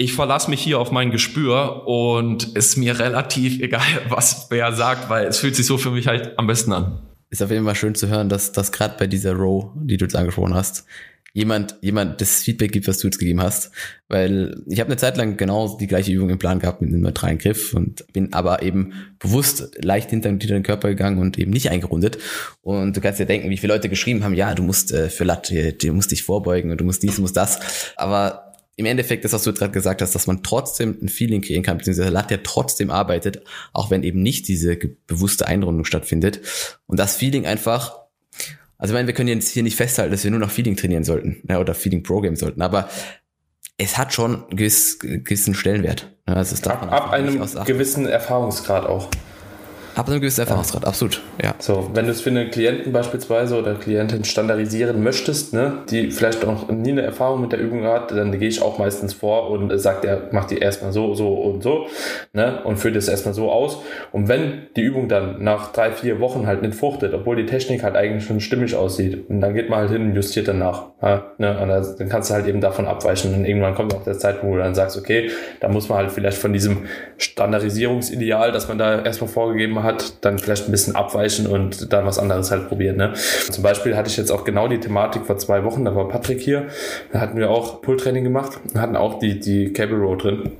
ich verlasse mich hier auf mein Gespür und ist mir relativ egal, [LAUGHS] was wer sagt, weil es fühlt sich so für mich halt am besten an. Ist auf jeden Fall schön zu hören, dass das gerade bei dieser Row, die du jetzt angesprochen hast, jemand, jemand das Feedback gibt, was du jetzt gegeben hast. Weil ich habe eine Zeit lang genau die gleiche Übung im Plan gehabt mit einem neutralen Griff und bin aber eben bewusst leicht hinter, den Körper gegangen und eben nicht eingerundet. Und du kannst dir denken, wie viele Leute geschrieben haben, ja, du musst äh, für Latte, du musst dich vorbeugen und du musst dies, du musst das. Aber im Endeffekt, das, was du gerade gesagt hast, dass man trotzdem ein Feeling kreieren kann, beziehungsweise Latte ja trotzdem arbeitet, auch wenn eben nicht diese bewusste Einrundung stattfindet. Und das Feeling einfach, also ich meine, wir können jetzt hier nicht festhalten, dass wir nur noch Feeling trainieren sollten ja, oder Feeling Program sollten, aber es hat schon einen gewissen Stellenwert. Also es darf ab, ab einem gewissen Erfahrungsgrad auch. Ab einem gewissen Erfahrungsgrad, ja. absolut. Ja. So, wenn du es für einen Klienten beispielsweise oder Klientin standardisieren möchtest, ne, die vielleicht noch nie eine Erfahrung mit der Übung hat, dann gehe ich auch meistens vor und sagt, er macht die erstmal so, so und so, ne, und führt das erstmal so aus. Und wenn die Übung dann nach drei, vier Wochen halt nicht fruchtet, obwohl die Technik halt eigentlich schon stimmig aussieht, und dann geht man halt hin und justiert danach. Ja, ne, und dann kannst du halt eben davon abweichen. Und irgendwann kommt auch der Zeitpunkt, wo du dann sagst, okay, da muss man halt vielleicht von diesem Standardisierungsideal, das man da erstmal vorgegeben hat, dann vielleicht ein bisschen abweichen und dann was anderes halt probieren. Ne? Zum Beispiel hatte ich jetzt auch genau die Thematik vor zwei Wochen, da war Patrick hier, da hatten wir auch Pull-Training gemacht, hatten auch die, die Cable Row drin.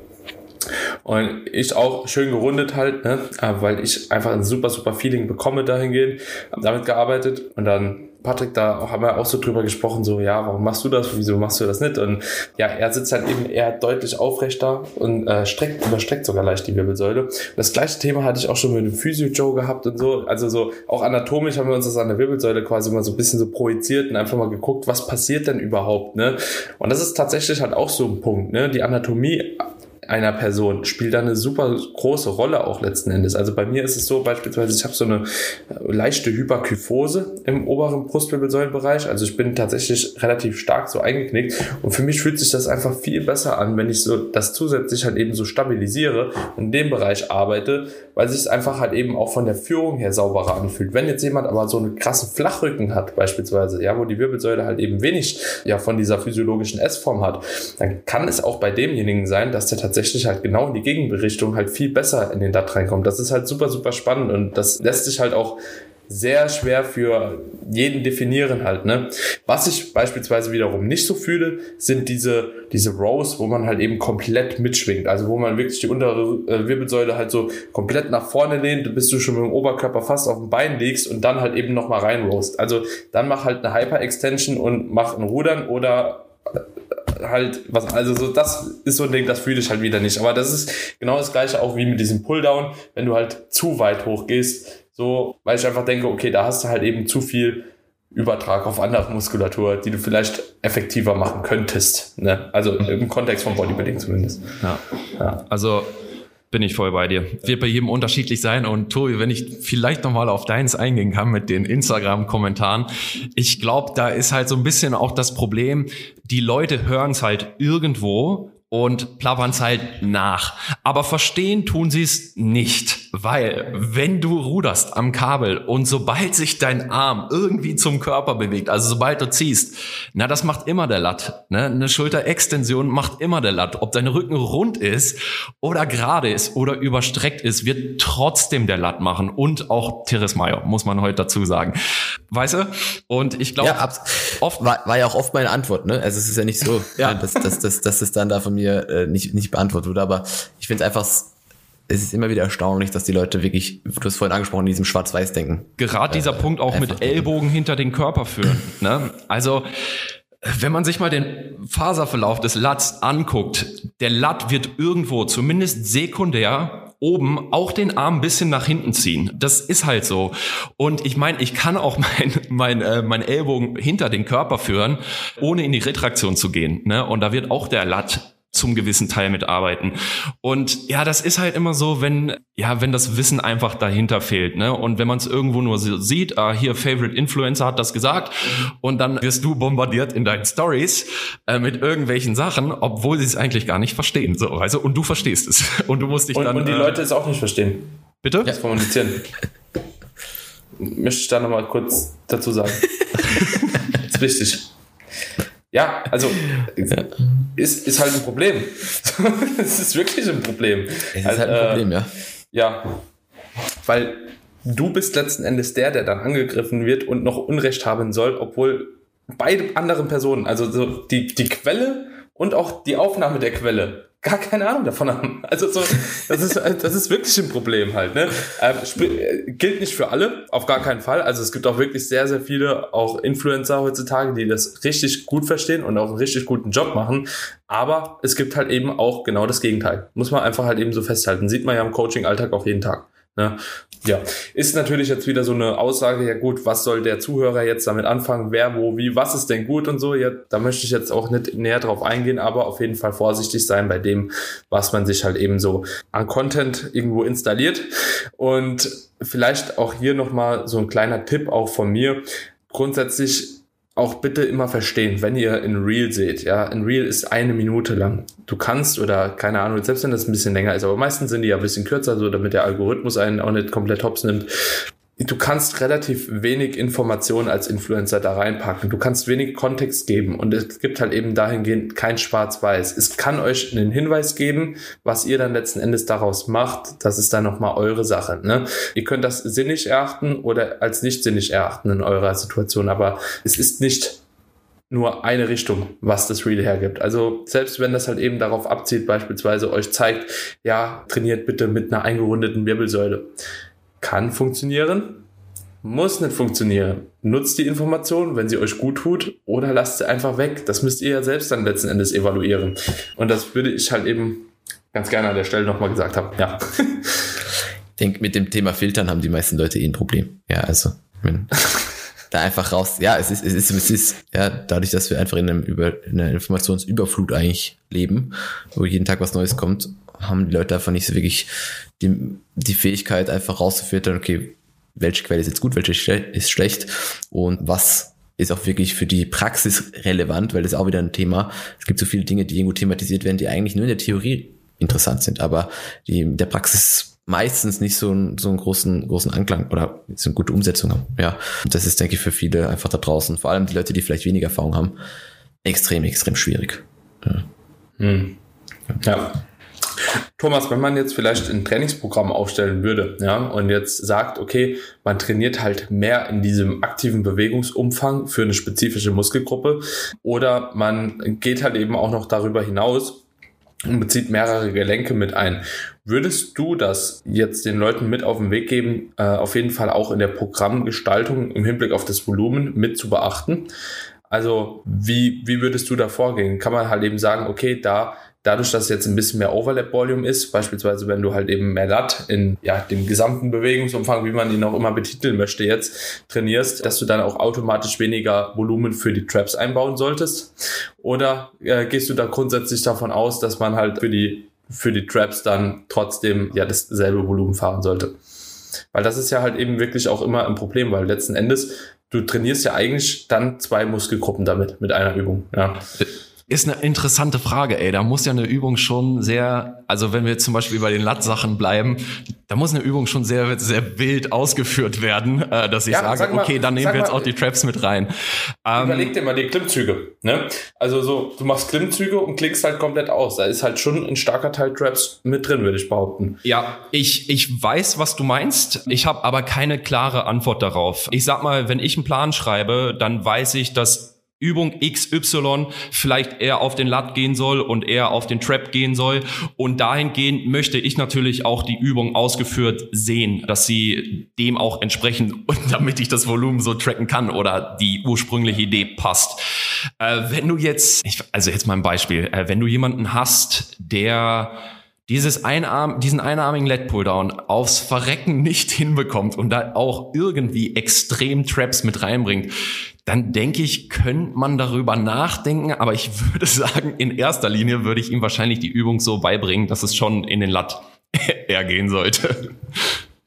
Und ich auch schön gerundet halt, ne? weil ich einfach ein super, super Feeling bekomme dahingehend, damit gearbeitet und dann Patrick, da haben wir auch so drüber gesprochen, so, ja, warum machst du das? Wieso machst du das nicht? Und ja, er sitzt halt eben eher deutlich aufrechter und äh, streckt, überstreckt sogar leicht die Wirbelsäule. Das gleiche Thema hatte ich auch schon mit dem Physio-Joe gehabt und so. Also so, auch anatomisch haben wir uns das an der Wirbelsäule quasi mal so ein bisschen so projiziert und einfach mal geguckt, was passiert denn überhaupt, ne? Und das ist tatsächlich halt auch so ein Punkt, ne? Die Anatomie einer Person spielt da eine super große Rolle auch letzten Endes. Also bei mir ist es so beispielsweise, ich habe so eine leichte Hyperkyphose im oberen Brustwirbelsäulenbereich. Also ich bin tatsächlich relativ stark so eingeknickt und für mich fühlt sich das einfach viel besser an, wenn ich so das zusätzlich halt eben so stabilisiere und in dem Bereich arbeite, weil sich es einfach halt eben auch von der Führung her sauberer anfühlt. Wenn jetzt jemand aber so einen krassen Flachrücken hat beispielsweise, ja, wo die Wirbelsäule halt eben wenig ja von dieser physiologischen S-Form hat, dann kann es auch bei demjenigen sein, dass der tatsächlich halt genau in die Gegenrichtung halt viel besser in den DAT reinkommt. Das ist halt super, super spannend und das lässt sich halt auch sehr schwer für jeden definieren halt, ne? Was ich beispielsweise wiederum nicht so fühle, sind diese, diese Rows, wo man halt eben komplett mitschwingt. Also wo man wirklich die untere äh, Wirbelsäule halt so komplett nach vorne lehnt, bis du schon mit dem Oberkörper fast auf dem Bein liegst und dann halt eben nochmal reinroast. Also dann mach halt eine Hyper-Extension und mach ein Rudern oder halt was, also so, das ist so ein Ding, das fühle ich halt wieder nicht. Aber das ist genau das gleiche auch wie mit diesem Pulldown, wenn du halt zu weit hoch gehst, so, weil ich einfach denke, okay, da hast du halt eben zu viel Übertrag auf andere Muskulatur, die du vielleicht effektiver machen könntest. Ne? Also im Kontext von Bodybuilding zumindest. Ja. ja. Also bin ich voll bei dir. Wird bei jedem unterschiedlich sein. Und Tobi, wenn ich vielleicht nochmal auf deins eingehen kann mit den Instagram-Kommentaren. Ich glaube, da ist halt so ein bisschen auch das Problem, die Leute hören es halt irgendwo und plappern es halt nach. Aber verstehen tun sie es nicht, weil wenn du ruderst am Kabel und sobald sich dein Arm irgendwie zum Körper bewegt, also sobald du ziehst, na, das macht immer der Latt. Ne? Eine Schulterextension macht immer der Latt. Ob dein Rücken rund ist oder gerade ist oder überstreckt ist, wird trotzdem der Latt machen und auch Teres Mayer, muss man heute dazu sagen. Weißt du? Und ich glaube, ja, oft war, war ja auch oft meine Antwort, ne? Also es ist ja nicht so, ja. dass, dass, dass, dass es dann da von mir äh, nicht, nicht beantwortet wurde, aber ich finde es einfach, es ist immer wieder erstaunlich, dass die Leute wirklich, du hast vorhin angesprochen, in diesem Schwarz-Weiß denken. Gerade dieser äh, Punkt auch mit Ellbogen denken. hinter den Körper führen. ne? Also wenn man sich mal den Faserverlauf des Latts anguckt, der Latt wird irgendwo, zumindest sekundär, oben auch den Arm ein bisschen nach hinten ziehen. Das ist halt so. Und ich meine, ich kann auch [LAUGHS] mein, mein, äh, mein Ellbogen hinter den Körper führen, ohne in die Retraktion zu gehen. Ne? Und da wird auch der Latt zum gewissen Teil mitarbeiten. Und ja, das ist halt immer so, wenn ja, wenn das Wissen einfach dahinter fehlt, ne? Und wenn man es irgendwo nur so sieht, ah, hier Favorite Influencer hat das gesagt und dann wirst du bombardiert in deinen Stories äh, mit irgendwelchen Sachen, obwohl sie es eigentlich gar nicht verstehen, so, also und du verstehst es [LAUGHS] und du musst dich und, dann und die äh, Leute es auch nicht verstehen. Bitte? Das kommunizieren. [LAUGHS] Möchte ich da nochmal kurz dazu sagen. [LAUGHS] das ist wichtig. Ja, also. [LAUGHS] Ist, ist halt ein Problem. [LAUGHS] Es ist wirklich ein Problem. Es ist also, halt ein Problem, äh, ja. Ja, weil du bist letzten Endes der, der dann angegriffen wird und noch Unrecht haben soll, obwohl beide anderen Personen, also so die, die Quelle und auch die Aufnahme der Quelle gar keine Ahnung davon haben. Also so, das ist, das ist wirklich ein Problem halt. Ne? Ähm, gilt nicht für alle, auf gar keinen Fall. Also es gibt auch wirklich sehr, sehr viele auch Influencer heutzutage, die das richtig gut verstehen und auch einen richtig guten Job machen. Aber es gibt halt eben auch genau das Gegenteil. Muss man einfach halt eben so festhalten. Sieht man ja im Coaching-Alltag auch jeden Tag. Ne? Ja, ist natürlich jetzt wieder so eine Aussage, ja gut, was soll der Zuhörer jetzt damit anfangen, wer, wo, wie, was ist denn gut und so. Ja, da möchte ich jetzt auch nicht näher drauf eingehen, aber auf jeden Fall vorsichtig sein bei dem, was man sich halt eben so an Content irgendwo installiert. Und vielleicht auch hier nochmal so ein kleiner Tipp auch von mir. Grundsätzlich auch bitte immer verstehen, wenn ihr in Real seht, ja, ein Real ist eine Minute lang. Du kannst oder keine Ahnung, selbst wenn das ein bisschen länger ist, aber meistens sind die ja ein bisschen kürzer, so damit der Algorithmus einen auch nicht komplett hops nimmt du kannst relativ wenig Informationen als Influencer da reinpacken. Du kannst wenig Kontext geben und es gibt halt eben dahingehend kein Schwarz-Weiß. Es kann euch einen Hinweis geben, was ihr dann letzten Endes daraus macht. Das ist dann nochmal eure Sache. Ne? Ihr könnt das sinnig erachten oder als nicht sinnig erachten in eurer Situation, aber es ist nicht nur eine Richtung, was das Reel hergibt. Also selbst wenn das halt eben darauf abzielt, beispielsweise euch zeigt, ja, trainiert bitte mit einer eingerundeten Wirbelsäule kann funktionieren, muss nicht funktionieren. Nutzt die Information, wenn sie euch gut tut, oder lasst sie einfach weg. Das müsst ihr ja selbst dann letzten Endes evaluieren. Und das würde ich halt eben ganz gerne an der Stelle nochmal gesagt haben. Ja. Ich denke, mit dem Thema Filtern haben die meisten Leute eh ein Problem. Ja, also. da einfach raus. Ja, es ist, es ist, es ist, ja, dadurch, dass wir einfach in, einem Über, in einer Informationsüberflut eigentlich leben, wo jeden Tag was Neues kommt, haben die Leute einfach nicht so wirklich die, die Fähigkeit, einfach rauszufiltern, okay, welche Quelle ist jetzt gut, welche ist schlecht und was ist auch wirklich für die Praxis relevant, weil das ist auch wieder ein Thema. Es gibt so viele Dinge, die irgendwo thematisiert werden, die eigentlich nur in der Theorie interessant sind, aber die in der Praxis meistens nicht so, einen, so einen großen, großen Anklang oder so eine gute Umsetzung haben. Ja, und das ist, denke ich, für viele einfach da draußen, vor allem die Leute, die vielleicht weniger Erfahrung haben, extrem, extrem schwierig. Ja. Hm. ja. Thomas, wenn man jetzt vielleicht ein Trainingsprogramm aufstellen würde, ja, und jetzt sagt, okay, man trainiert halt mehr in diesem aktiven Bewegungsumfang für eine spezifische Muskelgruppe oder man geht halt eben auch noch darüber hinaus und bezieht mehrere Gelenke mit ein. Würdest du das jetzt den Leuten mit auf den Weg geben, äh, auf jeden Fall auch in der Programmgestaltung im Hinblick auf das Volumen mit zu beachten? Also wie, wie würdest du da vorgehen? Kann man halt eben sagen, okay, da dadurch, dass jetzt ein bisschen mehr Overlap-Volume ist, beispielsweise wenn du halt eben mehr Lat in ja, dem gesamten Bewegungsumfang, wie man ihn auch immer betiteln möchte, jetzt trainierst, dass du dann auch automatisch weniger Volumen für die Traps einbauen solltest? Oder äh, gehst du da grundsätzlich davon aus, dass man halt für die, für die Traps dann trotzdem ja dasselbe Volumen fahren sollte? Weil das ist ja halt eben wirklich auch immer ein Problem, weil letzten Endes du trainierst ja eigentlich dann zwei Muskelgruppen damit, mit einer Übung. Ja. Ist eine interessante Frage, ey. Da muss ja eine Übung schon sehr, also wenn wir zum Beispiel bei den Lat-Sachen bleiben, da muss eine Übung schon sehr, sehr wild ausgeführt werden, äh, dass ich ja, sage, sag mal, okay, dann nehmen wir jetzt mal, auch die Traps mit rein. Ähm, überleg dir mal die Klimmzüge. Ne? Also so, du machst Klimmzüge und klickst halt komplett aus. Da ist halt schon ein starker Teil Traps mit drin, würde ich behaupten. Ja, ich, ich weiß, was du meinst. Ich habe aber keine klare Antwort darauf. Ich sag mal, wenn ich einen Plan schreibe, dann weiß ich, dass Übung XY vielleicht eher auf den Lat gehen soll und eher auf den Trap gehen soll. Und dahingehend möchte ich natürlich auch die Übung ausgeführt sehen, dass sie dem auch entsprechen und [LAUGHS] damit ich das Volumen so tracken kann oder die ursprüngliche Idee passt. Äh, wenn du jetzt, ich, also jetzt mal ein Beispiel, äh, wenn du jemanden hast, der dieses Einarm, diesen einarmigen Let Pulldown aufs Verrecken nicht [LAUGHS] hinbekommt und da auch irgendwie extrem Traps mit reinbringt, dann denke ich, könnte man darüber nachdenken, aber ich [LAUGHS] würde sagen, in erster Linie würde ich ihm wahrscheinlich die Übung so beibringen, dass es schon in den Lat [LAUGHS] eher gehen sollte.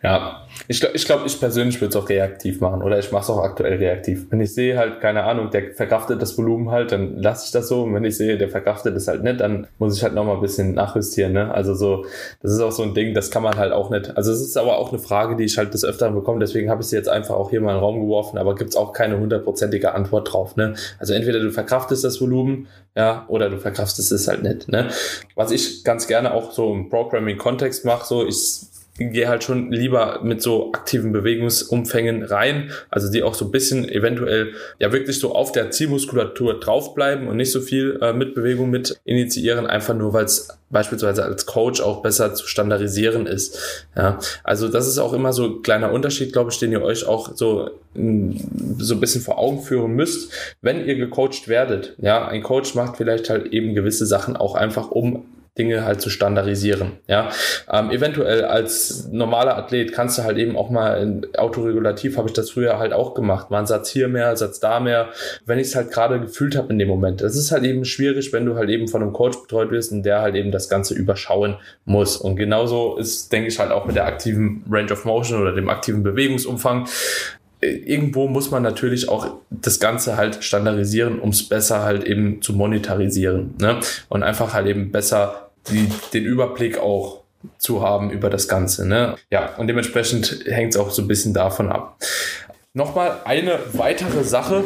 Ja, ich glaube, ich, glaub, ich persönlich würde es auch reaktiv machen oder ich mache es auch aktuell reaktiv. Wenn ich sehe halt, keine Ahnung, der verkraftet das Volumen halt, dann lasse ich das so. Und wenn ich sehe, der verkraftet es halt nicht, dann muss ich halt nochmal ein bisschen nachjustieren. Ne? Also so, das ist auch so ein Ding, das kann man halt auch nicht. Also es ist aber auch eine Frage, die ich halt des Öfteren bekomme, deswegen habe ich sie jetzt einfach auch hier mal in den Raum geworfen, aber gibt's auch keine hundertprozentige Antwort drauf. Ne? Also entweder du verkraftest das Volumen, ja, oder du verkraftest es halt nicht. Ne? Was ich ganz gerne auch so im Programming-Kontext mache, so ich gehe halt schon lieber mit so aktiven Bewegungsumfängen rein, also die auch so ein bisschen eventuell ja wirklich so auf der Zielmuskulatur draufbleiben und nicht so viel äh, mit Bewegung mit initiieren, einfach nur weil es beispielsweise als Coach auch besser zu standardisieren ist. Ja, also das ist auch immer so ein kleiner Unterschied, glaube ich, den ihr euch auch so so ein bisschen vor Augen führen müsst, wenn ihr gecoacht werdet. Ja, ein Coach macht vielleicht halt eben gewisse Sachen auch einfach, um Dinge halt zu standardisieren. Ja, ähm, eventuell als normaler Athlet kannst du halt eben auch mal in autoregulativ habe ich das früher halt auch gemacht. Mal einen Satz hier mehr, Satz da mehr, wenn ich es halt gerade gefühlt habe in dem Moment. Das ist halt eben schwierig, wenn du halt eben von einem Coach betreut wirst und der halt eben das Ganze überschauen muss. Und genauso ist, denke ich, halt auch mit der aktiven Range of Motion oder dem aktiven Bewegungsumfang irgendwo muss man natürlich auch das Ganze halt standardisieren, um es besser halt eben zu monetarisieren. Ne? Und einfach halt eben besser die, den Überblick auch zu haben über das Ganze. Ne? Ja, und dementsprechend hängt es auch so ein bisschen davon ab. Nochmal eine weitere Sache,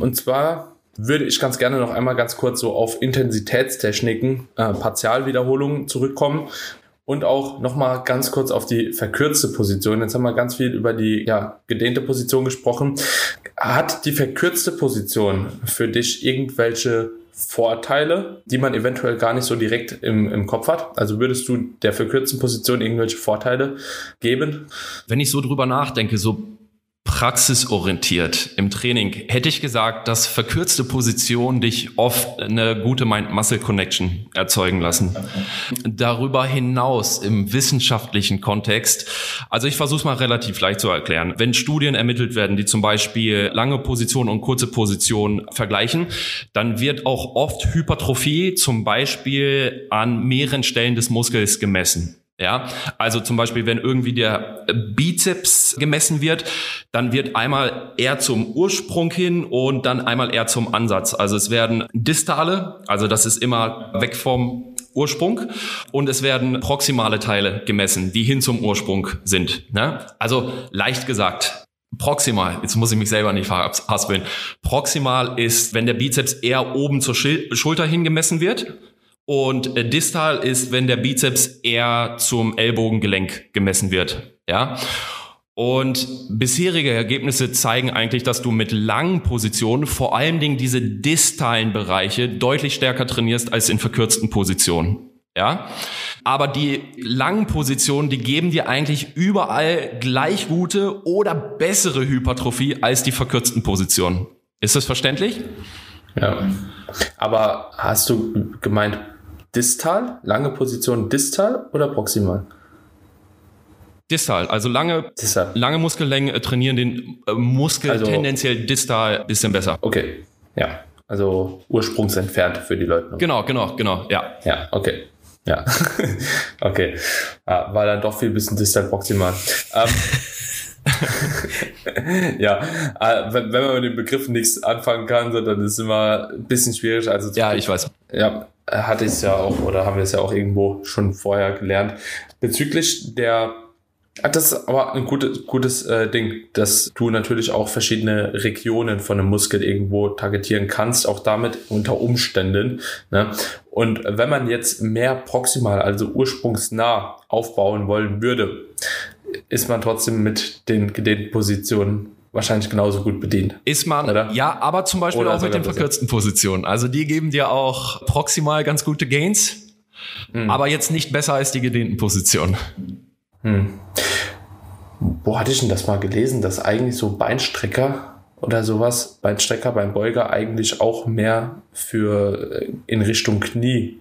und zwar würde ich ganz gerne noch einmal ganz kurz so auf Intensitätstechniken, äh, Partialwiederholungen zurückkommen und auch nochmal ganz kurz auf die verkürzte Position. Jetzt haben wir ganz viel über die ja, gedehnte Position gesprochen. Hat die verkürzte Position für dich irgendwelche Vorteile, die man eventuell gar nicht so direkt im, im Kopf hat? Also würdest du der verkürzten Position irgendwelche Vorteile geben? Wenn ich so drüber nachdenke, so praxisorientiert im Training hätte ich gesagt, dass verkürzte Positionen dich oft eine gute Mind-Muscle-Connection erzeugen lassen. Darüber hinaus im wissenschaftlichen Kontext, also ich versuche es mal relativ leicht zu erklären. Wenn Studien ermittelt werden, die zum Beispiel lange Positionen und kurze Positionen vergleichen, dann wird auch oft Hypertrophie zum Beispiel an mehreren Stellen des Muskels gemessen. Ja, also zum Beispiel, wenn irgendwie der Bizeps gemessen wird, dann wird einmal eher zum Ursprung hin und dann einmal eher zum Ansatz. Also es werden Distale, also das ist immer weg vom Ursprung und es werden proximale Teile gemessen, die hin zum Ursprung sind. Ne? Also leicht gesagt, Proximal, jetzt muss ich mich selber nicht verhaspeln. Proximal ist, wenn der Bizeps eher oben zur Schulter hin gemessen wird und äh, distal ist, wenn der Bizeps eher zum Ellbogengelenk gemessen wird. Ja. Und bisherige Ergebnisse zeigen eigentlich, dass du mit langen Positionen vor allen Dingen diese distalen Bereiche deutlich stärker trainierst als in verkürzten Positionen. Ja. Aber die langen Positionen, die geben dir eigentlich überall gleich gute oder bessere Hypertrophie als die verkürzten Positionen. Ist das verständlich? Ja. Aber hast du gemeint distal, lange Position distal oder proximal? Distal, also lange, distal. lange Muskellängen äh, trainieren den äh, Muskel also, tendenziell distal bisschen besser. Okay, ja. Also ursprungsentfernt für die Leute. Genau, genau, genau, ja. Ja, okay. Ja, [LAUGHS] okay. Ja, war dann doch viel bisschen distal proximal. Ähm, [LAUGHS] ja, äh, wenn, man mit den Begriffen nichts anfangen kann, dann ist es immer ein bisschen schwierig. Also ja, ich weiß. Ja, hatte ich es ja auch oder haben wir es ja auch irgendwo schon vorher gelernt. Bezüglich der ah, das ist aber ein gutes, gutes äh, Ding, dass du natürlich auch verschiedene Regionen von einem Muskel irgendwo targetieren kannst, auch damit unter Umständen. Ne? Und wenn man jetzt mehr proximal, also ursprungsnah aufbauen wollen würde, ist man trotzdem mit den gedehnten Positionen wahrscheinlich genauso gut bedient. Ist man, oder? ja, aber zum Beispiel oder auch mit den verkürzten Positionen. Also die geben dir auch proximal ganz gute Gains, hm. aber jetzt nicht besser als die gedehnten Positionen. Hm. Wo hatte ich denn das mal gelesen, dass eigentlich so Beinstrecker oder sowas, Beinstrecker beim Beuger eigentlich auch mehr für äh, in Richtung Knie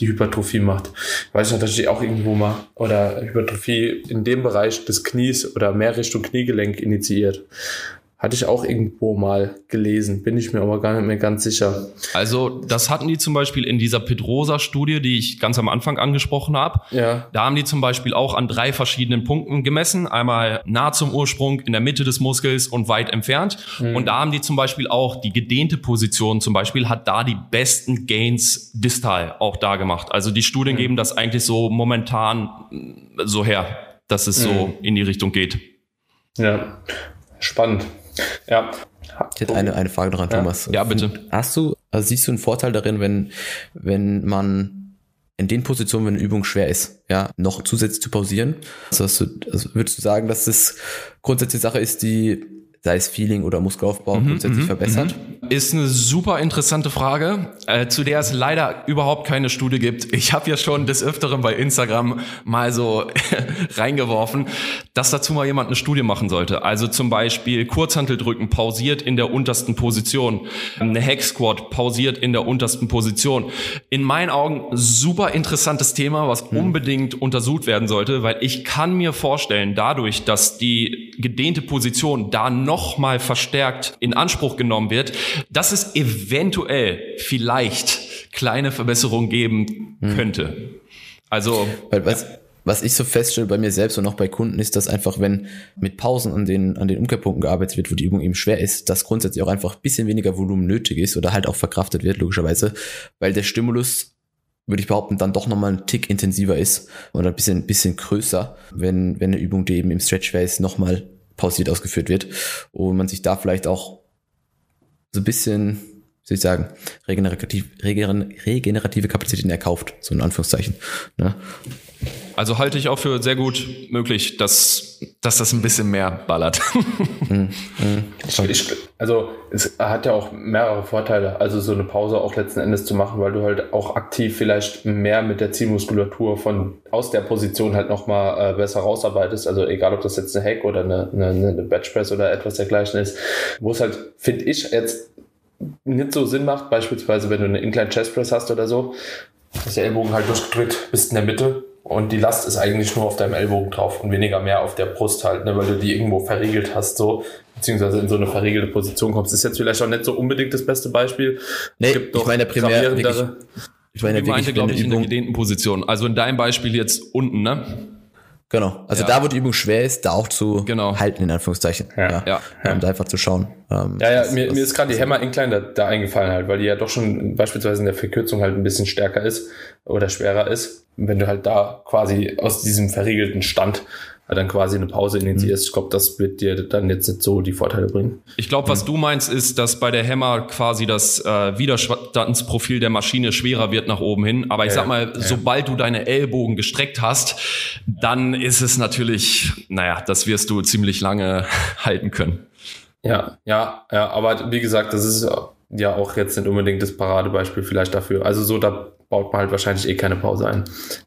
die Hypertrophie macht. Ich weiß nicht, dass ich auch irgendwo mal oder Hypertrophie in dem Bereich des Knies oder mehr Richtung Kniegelenk initiiert. Hatte ich auch irgendwo mal gelesen, bin ich mir aber gar nicht mehr ganz sicher. Also das hatten die zum Beispiel in dieser Pedrosa-Studie, die ich ganz am Anfang angesprochen habe. Ja. Da haben die zum Beispiel auch an drei verschiedenen Punkten gemessen. Einmal nah zum Ursprung, in der Mitte des Muskels und weit entfernt. Mhm. Und da haben die zum Beispiel auch die gedehnte Position zum Beispiel hat da die besten Gains distal auch da gemacht. Also die Studien mhm. geben das eigentlich so momentan so her, dass es mhm. so in die Richtung geht. Ja, spannend. Ja. Ich hätte eine, eine Frage noch an Thomas. Ja, bitte. Hast du, also siehst du einen Vorteil darin, wenn, wenn man in den Positionen, wenn eine Übung schwer ist, ja, noch zusätzlich zu pausieren? Also, du, also würdest du sagen, dass das grundsätzlich Sache ist, die sei es Feeling oder Muskelaufbau, mhm, grundsätzlich mhm, verbessert? Mhm. Ist eine super interessante Frage, äh, zu der es leider überhaupt keine Studie gibt. Ich habe ja schon des Öfteren bei Instagram mal so [LAUGHS] reingeworfen, dass dazu mal jemand eine Studie machen sollte. Also zum Beispiel Kurzhanteldrücken pausiert in der untersten Position, eine Hack Squat pausiert in der untersten Position. In meinen Augen super interessantes Thema, was mhm. unbedingt untersucht werden sollte, weil ich kann mir vorstellen, dadurch, dass die gedehnte Position da noch mal verstärkt in Anspruch genommen wird, dass es eventuell vielleicht kleine Verbesserungen geben hm. könnte. Also Weil was, was ich so feststelle bei mir selbst und auch bei Kunden ist, dass einfach, wenn mit Pausen an den, an den Umkehrpunkten gearbeitet wird, wo die Übung eben schwer ist, dass grundsätzlich auch einfach ein bisschen weniger Volumen nötig ist oder halt auch verkraftet wird, logischerweise, weil der Stimulus würde ich behaupten, dann doch nochmal ein Tick intensiver ist oder ein bisschen, bisschen größer, wenn, wenn eine Übung, die eben im Stretch Phase nochmal pausiert ausgeführt wird und man sich da vielleicht auch so ein bisschen, wie soll ich sagen, regenerativ, regenerative Kapazitäten erkauft, so in Anführungszeichen. Ne? Also halte ich auch für sehr gut möglich, dass, dass das ein bisschen mehr ballert. [LAUGHS] Mhm. Ich, also es hat ja auch mehrere Vorteile, also so eine Pause auch letzten Endes zu machen, weil du halt auch aktiv vielleicht mehr mit der Zielmuskulatur von aus der Position halt nochmal äh, besser rausarbeitest. Also egal, ob das jetzt eine Hack oder eine, eine, eine Benchpress oder etwas dergleichen ist, wo es halt, finde ich, jetzt nicht so Sinn macht, beispielsweise wenn du eine Incline Chest Press hast oder so, ist der Ellbogen halt durchgedrückt, bist in der Mitte und die Last ist eigentlich nur auf deinem Ellbogen drauf und weniger mehr auf der Brust halt, ne, weil du die irgendwo verriegelt hast, so, beziehungsweise in so eine verriegelte Position kommst. Das ist jetzt vielleicht auch nicht so unbedingt das beste Beispiel. Nee, ich meine primär wirklich, ich meine, ich meinte, glaube ich, in der gedehnten Position. Also in deinem Beispiel jetzt unten, ne? Genau. Also ja. da, wo die Übung schwer ist, da auch zu genau. halten, in Anführungszeichen. Ja. ja. ja. Und einfach zu schauen. Ähm, ja, ja, was, mir, was, mir ist gerade die Hammer Incline da, da eingefallen halt, weil die ja doch schon beispielsweise in der Verkürzung halt ein bisschen stärker ist oder schwerer ist. Wenn du halt da quasi aus diesem verriegelten Stand dann quasi eine Pause initiierst. Mhm. Ich glaube, das wird dir dann jetzt nicht so die Vorteile bringen. Ich glaube, was mhm. du meinst, ist, dass bei der Hammer quasi das äh, Widerstandsprofil der Maschine schwerer wird nach oben hin. Aber ich ja, sag mal, ja. sobald du deine Ellbogen gestreckt hast, dann ist es natürlich, naja, das wirst du ziemlich lange [LAUGHS] halten können. Ja, ja, ja, aber wie gesagt, das ist ja auch jetzt nicht unbedingt das Paradebeispiel vielleicht dafür. Also so, da baut man halt wahrscheinlich eh keine Pause ein.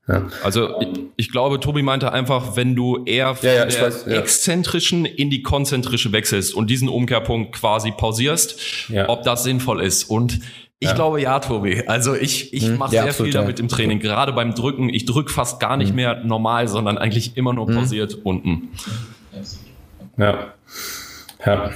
Ja. Also ich, ich, glaube, Tobi meinte einfach, wenn du eher von ja, ja, der weiß, exzentrischen in die konzentrische wechselst und diesen Umkehrpunkt quasi pausierst, ob das sinnvoll ist. Und ich ja. glaube ja, Tobi. Also ich, ich hm, mache ja, sehr absolut, viel damit ja. im Training. Gerade beim Drücken. Ich drücke fast gar nicht hm. mehr normal, sondern eigentlich immer nur hm. pausiert hm. unten. Ja. Ja.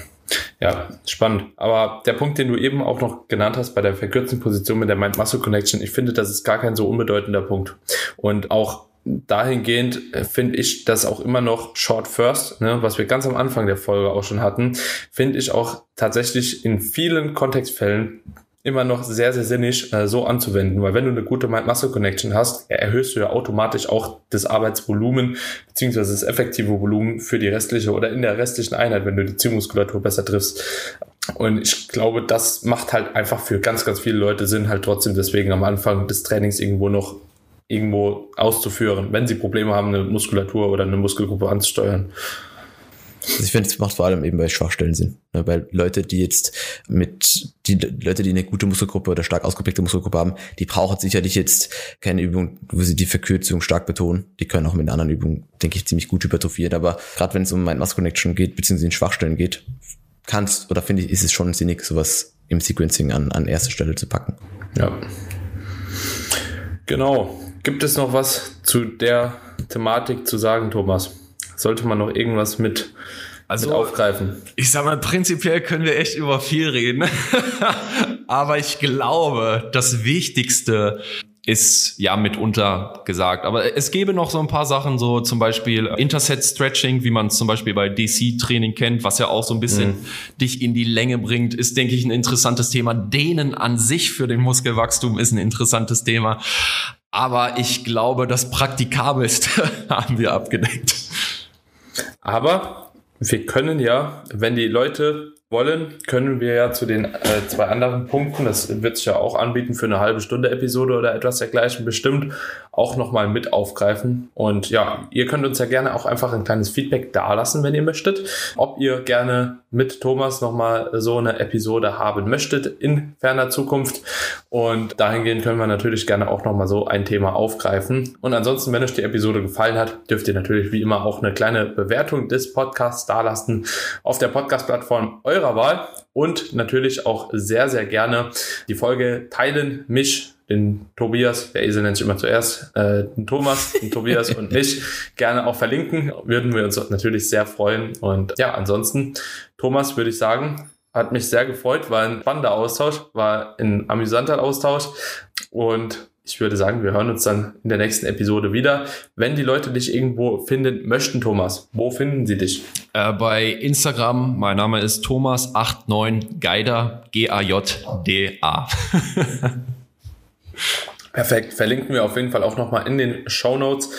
Ja, spannend. Aber der Punkt, den du eben auch noch genannt hast bei der verkürzten Position mit der Mind-Muscle-Connection, ich finde, das ist gar kein so unbedeutender Punkt. Und auch dahingehend äh, finde ich das auch immer noch Short First, ne, was wir ganz am Anfang der Folge auch schon hatten, finde ich auch tatsächlich in vielen Kontextfällen immer noch sehr, sehr sinnig äh, so anzuwenden, weil wenn du eine gute Mind-Muscle-Connection hast, erhöhst du ja automatisch auch das Arbeitsvolumen beziehungsweise das effektive Volumen für die restliche oder in der restlichen Einheit, wenn du die Zielmuskulatur besser triffst. Und ich glaube, das macht halt einfach für ganz, ganz viele Leute Sinn, halt trotzdem deswegen am Anfang des Trainings irgendwo noch irgendwo auszuführen, wenn sie Probleme haben, eine Muskulatur oder eine Muskelgruppe anzusteuern. Also ich finde, es macht vor allem eben bei Schwachstellen Sinn. Ne? Weil Leute, die jetzt mit, die Leute, die eine gute Muskelgruppe oder stark ausgeprägte Muskelgruppe haben, die brauchen sicherlich jetzt keine Übung, wo sie die Verkürzung stark betonen. Die können auch mit anderen Übungen, denke ich, ziemlich gut hypertrophieren. Aber gerade wenn es um Mind Mass Connection geht, beziehungsweise in Schwachstellen geht, kannst oder finde ich, ist es schon sinnig, sowas im Sequencing an, an erste Stelle zu packen. Ja. Genau. Gibt es noch was zu der Thematik zu sagen, Thomas? Sollte man noch irgendwas mit, also, mit aufgreifen? Ich sag mal, prinzipiell können wir echt über viel reden. [LAUGHS] Aber ich glaube, das Wichtigste ist ja mitunter gesagt. Aber es gäbe noch so ein paar Sachen, so zum Beispiel Interset Stretching, wie man es zum Beispiel bei DC-Training kennt, was ja auch so ein bisschen mhm. dich in die Länge bringt, ist, denke ich, ein interessantes Thema. Dehnen an sich für den Muskelwachstum ist ein interessantes Thema. Aber ich glaube, das Praktikabelste [LAUGHS] haben wir abgedeckt. Aber wir können ja, wenn die Leute wollen, können wir ja zu den äh, zwei anderen Punkten, das wird sich ja auch anbieten für eine halbe Stunde Episode oder etwas dergleichen bestimmt, auch nochmal mit aufgreifen. Und ja, ihr könnt uns ja gerne auch einfach ein kleines Feedback dalassen, wenn ihr möchtet, ob ihr gerne mit Thomas nochmal so eine Episode haben möchtet in ferner Zukunft. Und dahingehend können wir natürlich gerne auch nochmal so ein Thema aufgreifen. Und ansonsten, wenn euch die Episode gefallen hat, dürft ihr natürlich wie immer auch eine kleine Bewertung des Podcasts dalassen auf der Podcast-Plattform eurer Wahl und natürlich auch sehr, sehr gerne die Folge teilen, mich den Tobias, der Esel nennt sich immer zuerst, äh, den Thomas, den Tobias [LAUGHS] und mich gerne auch verlinken. Würden wir uns natürlich sehr freuen. Und ja, ansonsten, Thomas, würde ich sagen, hat mich sehr gefreut, war ein spannender Austausch, war ein amüsanter Austausch und ich würde sagen, wir hören uns dann in der nächsten Episode wieder. Wenn die Leute dich irgendwo finden möchten, Thomas, wo finden sie dich? Äh, bei Instagram, mein Name ist Thomas89Geider, G-A-J-D-A. [LAUGHS] Perfekt. Verlinken wir auf jeden Fall auch nochmal in den Show Notes.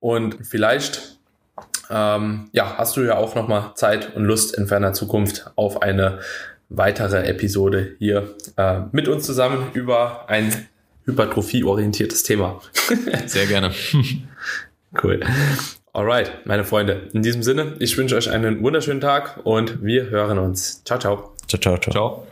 Und vielleicht ähm, ja, hast du ja auch nochmal Zeit und Lust in ferner Zukunft auf eine weitere Episode hier äh, mit uns zusammen über ein hypertrophie-orientiertes Thema. [LAUGHS] Sehr gerne. [LAUGHS] cool. Alright, meine Freunde. In diesem Sinne, ich wünsche euch einen wunderschönen Tag und wir hören uns. Ciao, ciao. Ciao, ciao, ciao. Ciao.